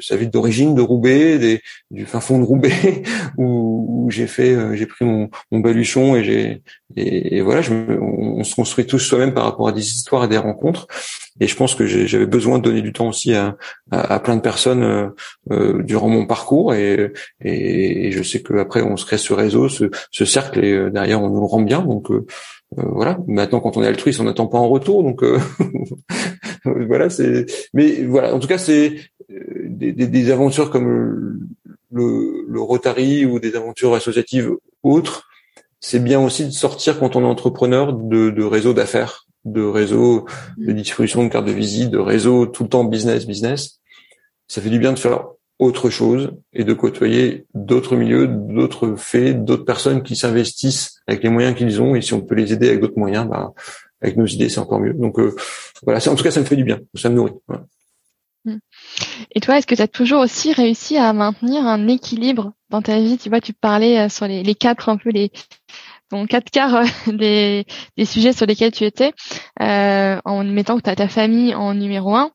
euh, sa ville d'origine de Roubaix, du fin fond de Roubaix, <laughs> où, j'ai fait, euh, j'ai pris mon, mon, baluchon et j'ai et, voilà, je on, se construit tous soi-même par rapport à des histoires et des rencontres. Et je pense que j'avais besoin de donner du temps aussi à, à, plein de personnes euh, euh, durant mon parcours. Et, et, je sais qu'après on se crée ce réseau, ce, ce cercle, et derrière on nous le rend bien. Donc euh, voilà. Maintenant, quand on est altruiste, on n'attend pas en retour, donc euh, <laughs> voilà. C'est. Mais voilà. En tout cas, c'est euh, des, des, des, aventures comme le, le, Rotary ou des aventures associatives autres. C'est bien aussi de sortir quand on est entrepreneur de, de réseaux d'affaires, de réseaux de distribution de cartes de visite, de réseaux tout le temps business, business. Ça fait du bien de faire autre chose et de côtoyer d'autres milieux, d'autres faits, d'autres personnes qui s'investissent avec les moyens qu'ils ont. Et si on peut les aider avec d'autres moyens, bah, avec nos idées, c'est encore mieux. Donc euh, voilà, en tout cas, ça me fait du bien, ça me nourrit. Mmh. Et toi, est-ce que tu as toujours aussi réussi à maintenir un équilibre dans ta vie? Tu vois, tu parlais euh, sur les quatre un peu les donc quatre quarts euh, <laughs> des, sujets sur lesquels tu étais, euh, en mettant ta famille en numéro un.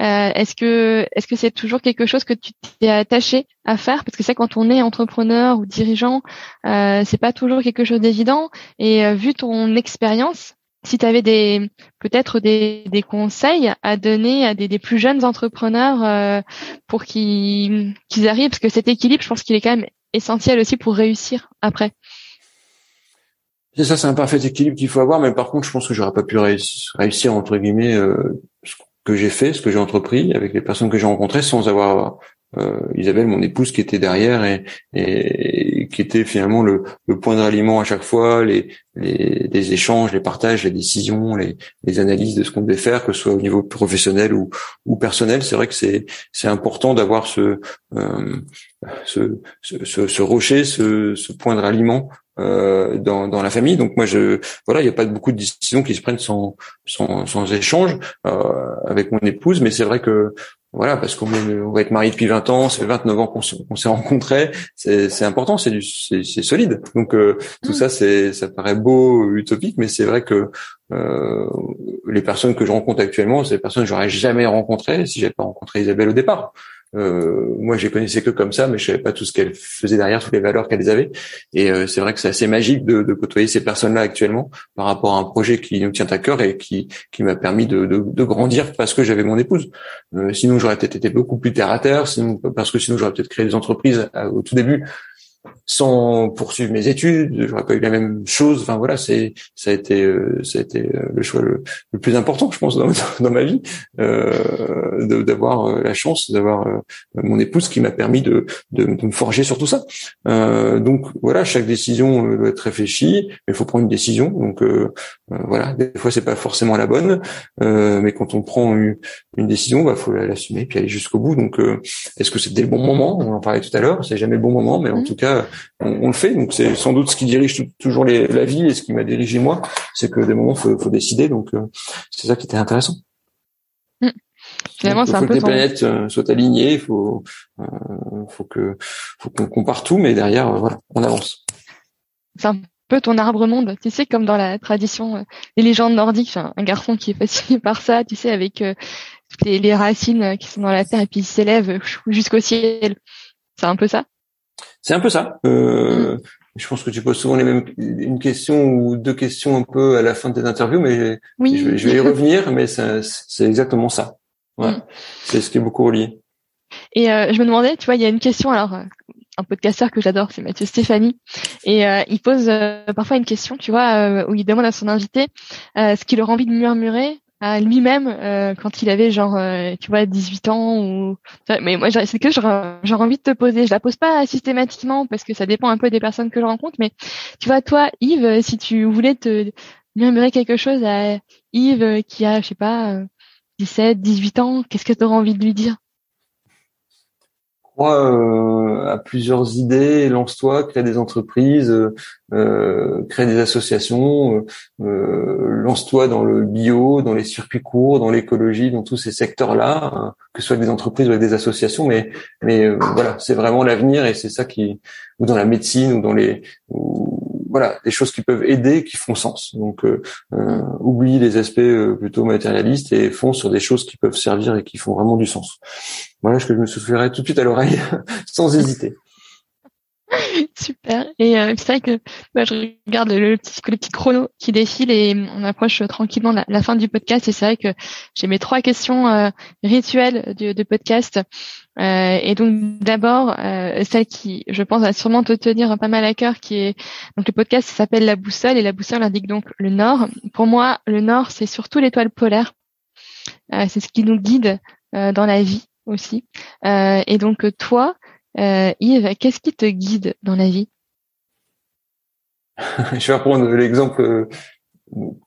Euh, est-ce que est-ce que c'est toujours quelque chose que tu t'es attaché à faire? Parce que c'est quand on est entrepreneur ou dirigeant, euh, c'est pas toujours quelque chose d'évident. Et vu ton expérience, si tu avais des peut-être des, conseils à donner à des, plus jeunes entrepreneurs pour qu'ils qu'ils arrivent, parce que cet équilibre, je pense qu'il est quand même essentiel aussi pour réussir après. C'est ça, c'est un parfait équilibre qu'il faut avoir, mais par contre, je pense que j'aurais pas pu réussir, entre guillemets euh, ce que j'ai fait, ce que j'ai entrepris avec les personnes que j'ai rencontrées, sans avoir euh, Isabelle, mon épouse, qui était derrière et, et qui était finalement le, le, point de ralliement à chaque fois, les, les, échanges, les partages, les décisions, les, les, analyses de ce qu'on devait faire, que ce soit au niveau professionnel ou, ou personnel. C'est vrai que c'est c'est important d'avoir ce, euh, ce, ce, ce, rocher, ce, ce point de ralliement euh, dans, dans la famille. Donc moi, je voilà, il n'y a pas beaucoup de décisions qui se prennent sans sans, sans échange euh, avec mon épouse, mais c'est vrai que voilà, parce qu'on on va être marié depuis 20 ans, c'est 29 ans qu'on s'est rencontrés, c'est important, c'est c'est solide. Donc euh, tout mm. ça, c'est ça paraît beau, utopique, mais c'est vrai que euh, les personnes que je rencontre actuellement, c'est des personnes que j'aurais jamais rencontrées si j'avais pas rencontré Isabelle au départ. Euh, moi, je les connaissais que comme ça, mais je savais pas tout ce qu'elles faisaient derrière, toutes les valeurs qu'elles avaient. Et euh, c'est vrai que c'est assez magique de, de côtoyer ces personnes-là actuellement par rapport à un projet qui nous tient à cœur et qui, qui m'a permis de, de, de, grandir parce que j'avais mon épouse. Euh, sinon, j'aurais peut-être été beaucoup plus terre à terre, sinon, parce que sinon j'aurais peut-être créé des entreprises au tout début sans poursuivre mes études, j'aurais pas eu la même chose. Enfin voilà, c'est ça a été euh, ça a été euh, le choix le, plus important, je pense, dans, <laughs> dans ma vie, euh, d'avoir euh, la chance d'avoir mon épouse qui m'a permis de, de, de, me forger sur tout ça. Euh, donc voilà, chaque décision doit être réfléchie, mais il faut prendre une décision. Donc voilà, des fois c'est pas forcément la bonne, mais quand on prend une, une décision, bah faut l'assumer puis aller jusqu'au bout. Donc est-ce que c'était le bon moment? On en parlait tout à l'heure, c'est jamais le bon moment, mais en mmh. tout cas on, le fait. Donc c'est sans doute ce qui dirige toujours la vie et ce qui m'a dirigé moi, c'est que des moments faut, faut décider. Donc euh, c'est ça qui était intéressant. Mmh. Finalement, c'est un faut que les planètes euh, soient alignées. Il faut, euh, faut que, faut qu'on compare tout, mais derrière, voilà, on avance. C'est un peu ton arbre monde, tu sais, comme dans la tradition des légendes nordiques. un garçon qui est fasciné par ça, tu sais, avec les, les, racines qui sont dans la terre et puis il s'élève jusqu'au ciel. C'est un peu ça? C'est un peu ça. Euh, Je pense que tu poses souvent les mêmes une question ou deux questions un peu à la fin de tes interviews, mais oui. je, vais, je, vais, y revenir. Mais c'est exactement ça. Ouais. Mm. C'est ce qui est beaucoup relié. Et euh, je me demandais, tu vois, il y a une question. Alors, euh, un podcasteur que j'adore, c'est Mathieu Stéphanie, et euh, il pose euh, parfois une question, tu vois, où il demande à son invité ce qu'il aurait envie de murmurer à lui-même quand il avait genre, tu vois, 18 ans ou. Mais moi, c'est que j'aurais envie de te poser. Je la pose pas systématiquement parce que ça dépend un peu des personnes que je rencontre, mais tu vois, toi, Yves, si tu voulais te murmurer quelque chose à Yves qui a, je sais pas, 17, 18 ans, qu'est-ce que tu aurais envie de lui dire? Euh, à plusieurs idées, lance-toi, crée des entreprises, euh, euh crée des associations, lance-toi dans le bio, dans les circuits courts, dans l'écologie, dans tous ces secteurs-là, hein, que ce soit des entreprises ou des associations, mais mais voilà, c'est vraiment l'avenir et c'est ça qui ou dans la médecine ou dans les voilà des choses qui peuvent aider, qui font sens. Donc euh, oublie les aspects plutôt matérialistes et fonce sur des choses qui peuvent servir et qui font vraiment du sens. Voilà ce que je me soufflerai tout de suite à l'oreille, <laughs> sans hésiter. <laughs> Super. Et euh, c'est vrai que bah, je regarde le, petit, le chrono qui défile et on approche tranquillement la, fin du podcast. Et c'est vrai que j'ai mes trois questions euh, rituelles de, podcast. Euh, et donc d'abord euh, celle qui, je pense, va sûrement te tenir pas mal à cœur, qui est donc le podcast s'appelle La Boussole et la boussole indique donc le nord. Pour moi, le nord, c'est surtout l'étoile polaire. c'est ce qui nous guide dans la vie aussi. Euh, et donc toi, euh, Yves, qu'est-ce qui te guide dans la vie? <laughs> Je vais reprendre l'exemple euh,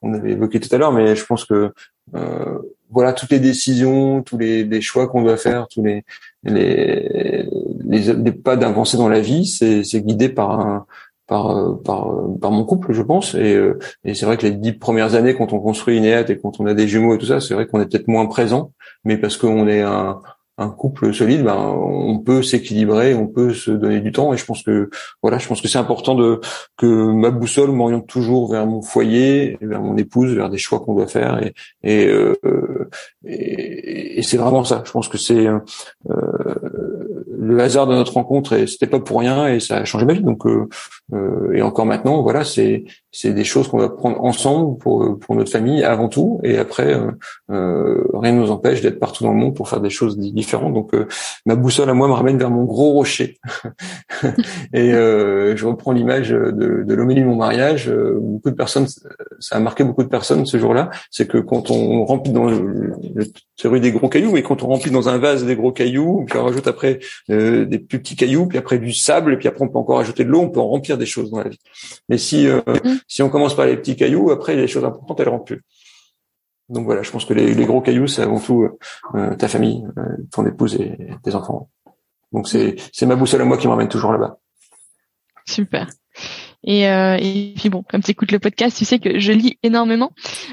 qu'on avait évoqué tout à l'heure, mais je pense que euh, voilà toutes les décisions, tous les, les choix qu'on doit faire, tous les les, les, les pas d'avancer dans la vie, c'est guidé par un, par, par, par mon couple, je pense. Et, et c'est vrai que les dix premières années, quand on construit une et quand on a des jumeaux et tout ça, c'est vrai qu'on est peut-être moins présent, mais parce qu'on est un, un couple solide, ben, on peut s'équilibrer, on peut se donner du temps. Et je pense que voilà, je pense que c'est important de que ma boussole m'oriente toujours vers mon foyer, vers mon épouse, vers des choix qu'on doit faire. Et et, euh, et, et c'est vraiment ça. Je pense que c'est euh, le hasard de notre rencontre et c'était pas pour rien et ça a changé ma vie. Donc euh, euh, et encore maintenant, voilà, c'est c'est des choses qu'on va prendre ensemble pour pour notre famille avant tout et après euh, euh rien ne nous empêche d'être partout dans le monde pour faire des choses différentes. Donc euh, ma boussole à moi me ramène vers mon gros rocher <laughs> et je reprends l'image de, de l'homélie de mon mariage. beaucoup de personnes, ça a marqué beaucoup de personnes ce jour-là. C'est que quand on remplit dans le, le des gros cailloux, mais quand on remplit dans un vase des gros cailloux, puis on rajoute après euh, des plus petits cailloux, puis après du sable, et puis après on peut encore ajouter de l'eau, on peut en remplir des choses dans la vie. Mais si euh. Si on commence par les petits cailloux, après les choses importantes elles rentrent plus. Donc voilà, je pense que les, gros cailloux c'est avant tout euh, ta famille, ton épouse et tes enfants. Donc c'est c'est ma boussole à moi qui m'emmène toujours là-bas. Super. Et, euh, puis bon, comme tu écoutes le podcast, tu sais que je lis énormément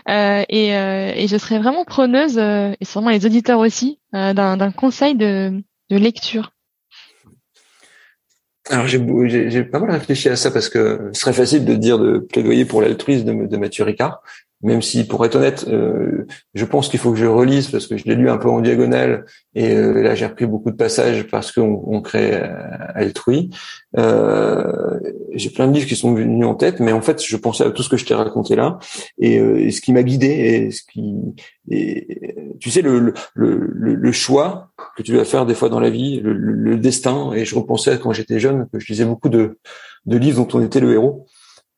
euh, et, euh, et je serais vraiment preneuse, et sûrement les auditeurs aussi, d'un conseil de lecture alors j'ai pas mal réfléchi à ça parce que ce serait facile de dire de plaidoyer pour l'altruisme de, de, Mathieu Ricard, même si pour être honnête, euh, je pense qu'il faut que je relise parce que je l'ai lu un peu en diagonale et euh, là j'ai repris beaucoup de passages parce qu'on on crée euh, Altrui. Euh, j'ai plein de livres qui sont venus en tête, mais en fait je pensais à tout ce que je t'ai raconté là et, et, ce qui m'a guidé et ce qui, et, tu sais le, le, le, le, choix que tu dois faire des fois dans la vie, le, destin. Et je repensais à quand j'étais jeune que je lisais beaucoup de, de livres dont on était le héros.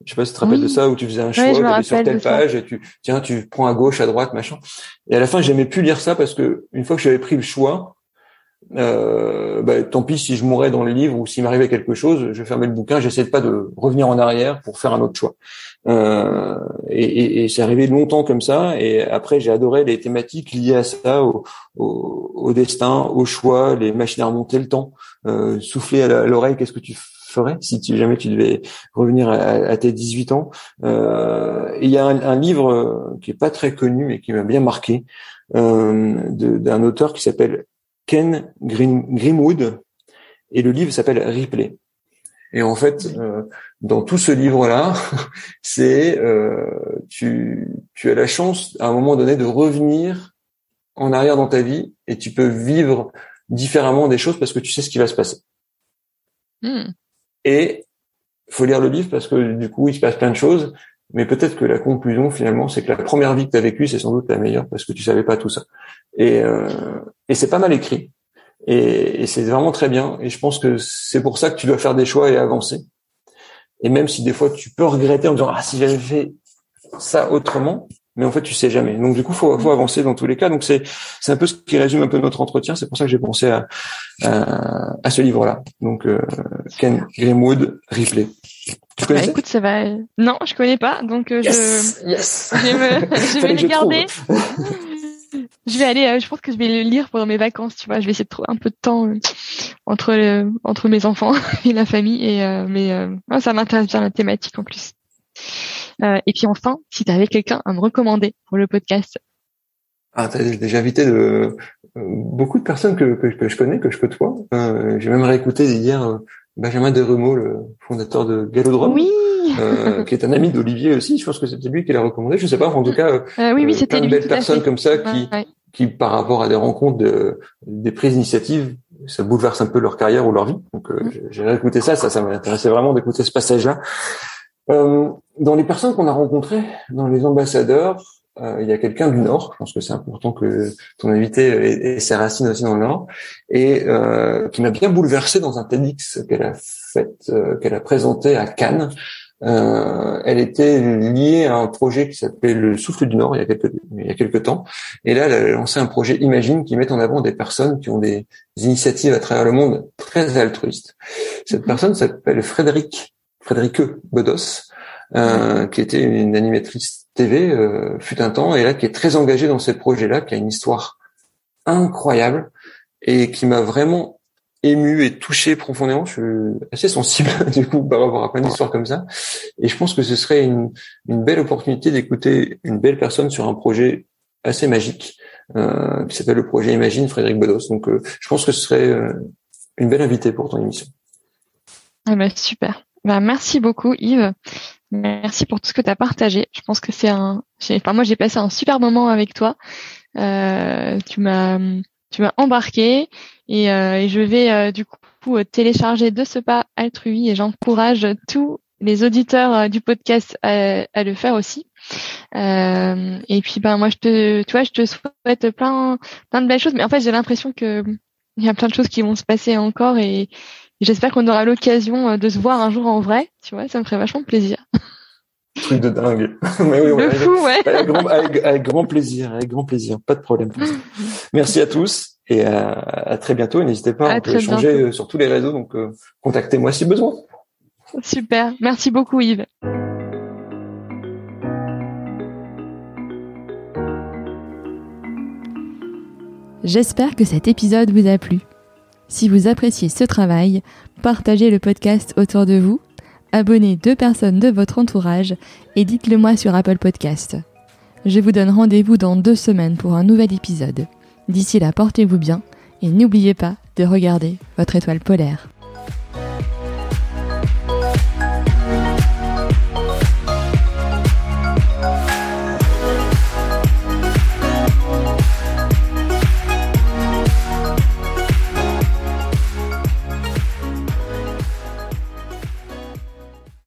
Je sais pas si tu te rappelles de ça, où tu faisais un choix, tu allais sur telle page, et tu, tiens, tu prends à gauche, à droite, machin. Et à la fin, j'aimais plus lire ça parce que une fois que j'avais pris le choix, euh, bah, tant pis si je mourais dans le livre ou s'il m'arrivait quelque chose, je fermais le bouquin, j'essayais pas de revenir en arrière pour faire un autre choix. Euh, et, et, et c'est arrivé longtemps comme ça. Et après, j'ai adoré les thématiques liées à ça, au, au, au, destin, au choix, les machines à remonter le temps, euh, souffler à l'oreille, qu'est-ce que tu si tu, jamais tu devais revenir à, à tes 18 ans. Euh, il y a un, un, livre qui est pas très connu mais qui m'a bien marqué euh, d'un auteur qui s'appelle Ken Grimwood et le livre s'appelle Ripley. Et en fait, euh, dans tout ce livre-là, <laughs> c'est euh, tu, tu as la chance à un moment donné de revenir en arrière dans ta vie et tu peux vivre différemment des choses parce que tu sais ce qui va se passer. Hmm. Et faut lire le livre parce que du coup, il se passe plein de choses. Mais peut-être que la conclusion finalement, c'est que la première vie que tu as vécue, c'est sans doute la meilleure parce que tu savais pas tout ça. Et, euh, et c'est pas mal écrit. Et, et c'est vraiment très bien. Et je pense que c'est pour ça que tu dois faire des choix et avancer. Et même si des fois tu peux regretter en disant ah si j'avais fait ça autrement, mais en fait tu sais jamais. Donc du coup faut faut avancer dans tous les cas. Donc c'est c'est un peu ce qui résume un peu notre entretien. C'est pour ça que j'ai pensé à à, à ce livre-là. Donc euh, Ken Greenwood Ripley. Tu connais bah, Écoute, ça va. Non, je connais pas, donc euh, yes, je yes. je me... <laughs> je vais le garder. <laughs> je vais aller. Euh, je pense que je vais le lire pendant mes vacances. Tu vois, je vais essayer de trouver un peu de temps euh, entre entre mes enfants <laughs> et la famille. Et mais ça m'intéresse bien la thématique en plus. Et puis enfin, si tu avais quelqu'un à me recommander pour le podcast. Ah, t'as déjà invité de beaucoup de personnes que, que, que je connais, que je côtoie. J'ai même réécouté hier Benjamin Derumeau, le fondateur de Galodrome, oui. euh, qui est un ami d'Olivier aussi. Je pense que c'était lui qui l'a recommandé. Je sais pas, en tout cas, euh, oui, oui, euh, c'était une belle personne comme ça qui, qui, par rapport à des rencontres, de, des prises d'initiative, ça bouleverse un peu leur carrière ou leur vie. Donc, euh, mm. j'ai réécouté ça. Ça, ça m'intéressait vraiment d'écouter ce passage-là. Euh, dans les personnes qu'on a rencontrées, dans les ambassadeurs, euh, il y a quelqu'un du Nord. Je pense que c'est important que ton invité ait, ses racines aussi dans le Nord et euh, qui m'a bien bouleversé dans un TEDx qu'elle a fait, euh, qu'elle a présenté à Cannes. Euh, elle était liée à un projet qui s'appelait le Souffle du Nord il y a quelques il y a quelques temps. Et là, elle a lancé un projet Imagine qui met en avant des personnes qui ont des initiatives à travers le monde très altruistes. Cette mhm. personne s'appelle Frédéric Frédéric Bedos, euh, qui était une animatrice TV euh, fut un temps, et là qui est très engagé dans ces projets-là, qui a une histoire incroyable et qui m'a vraiment ému et touché profondément. Je suis assez sensible <laughs> du coup par rapport à plein d'histoires comme ça, et je pense que ce serait une, une belle opportunité d'écouter une belle personne sur un projet assez magique euh, qui s'appelle le projet Imagine Frédéric Bedos. Donc, euh, je pense que ce serait euh, une belle invitée pour ton émission. Ah bah, super. Bah, merci beaucoup Yves. Merci pour tout ce que tu as partagé. Je pense que c'est un. Enfin, moi, j'ai passé un super moment avec toi. Euh, tu m'as, tu m'as embarqué et, euh, et, je vais euh, du coup télécharger de ce pas altrui et j'encourage tous les auditeurs euh, du podcast à, à, le faire aussi. Euh, et puis, ben moi, je te, tu vois, je te souhaite plein, plein de belles choses. Mais en fait, j'ai l'impression que il y a plein de choses qui vont se passer encore et J'espère qu'on aura l'occasion euh, de se voir un jour en vrai. Tu vois, ça me ferait vachement plaisir. <laughs> Truc de dingue. <laughs> Mais oui, ouais, fou, ouais. Avec, grand, plaisir, avec grand plaisir, pas de problème. <laughs> Merci à tous et à, très bientôt. N'hésitez pas à, échanger euh, sur tous les réseaux, donc euh, contactez-moi si besoin. Super, merci beaucoup Yves. J'espère que cet épisode vous a plu. Si vous appréciez ce travail, partagez le podcast autour de vous, abonnez deux personnes de votre entourage et dites-le moi sur Apple Podcast. Je vous donne rendez-vous dans deux semaines pour un nouvel épisode. D'ici là, portez-vous bien et n'oubliez pas de regarder votre étoile polaire.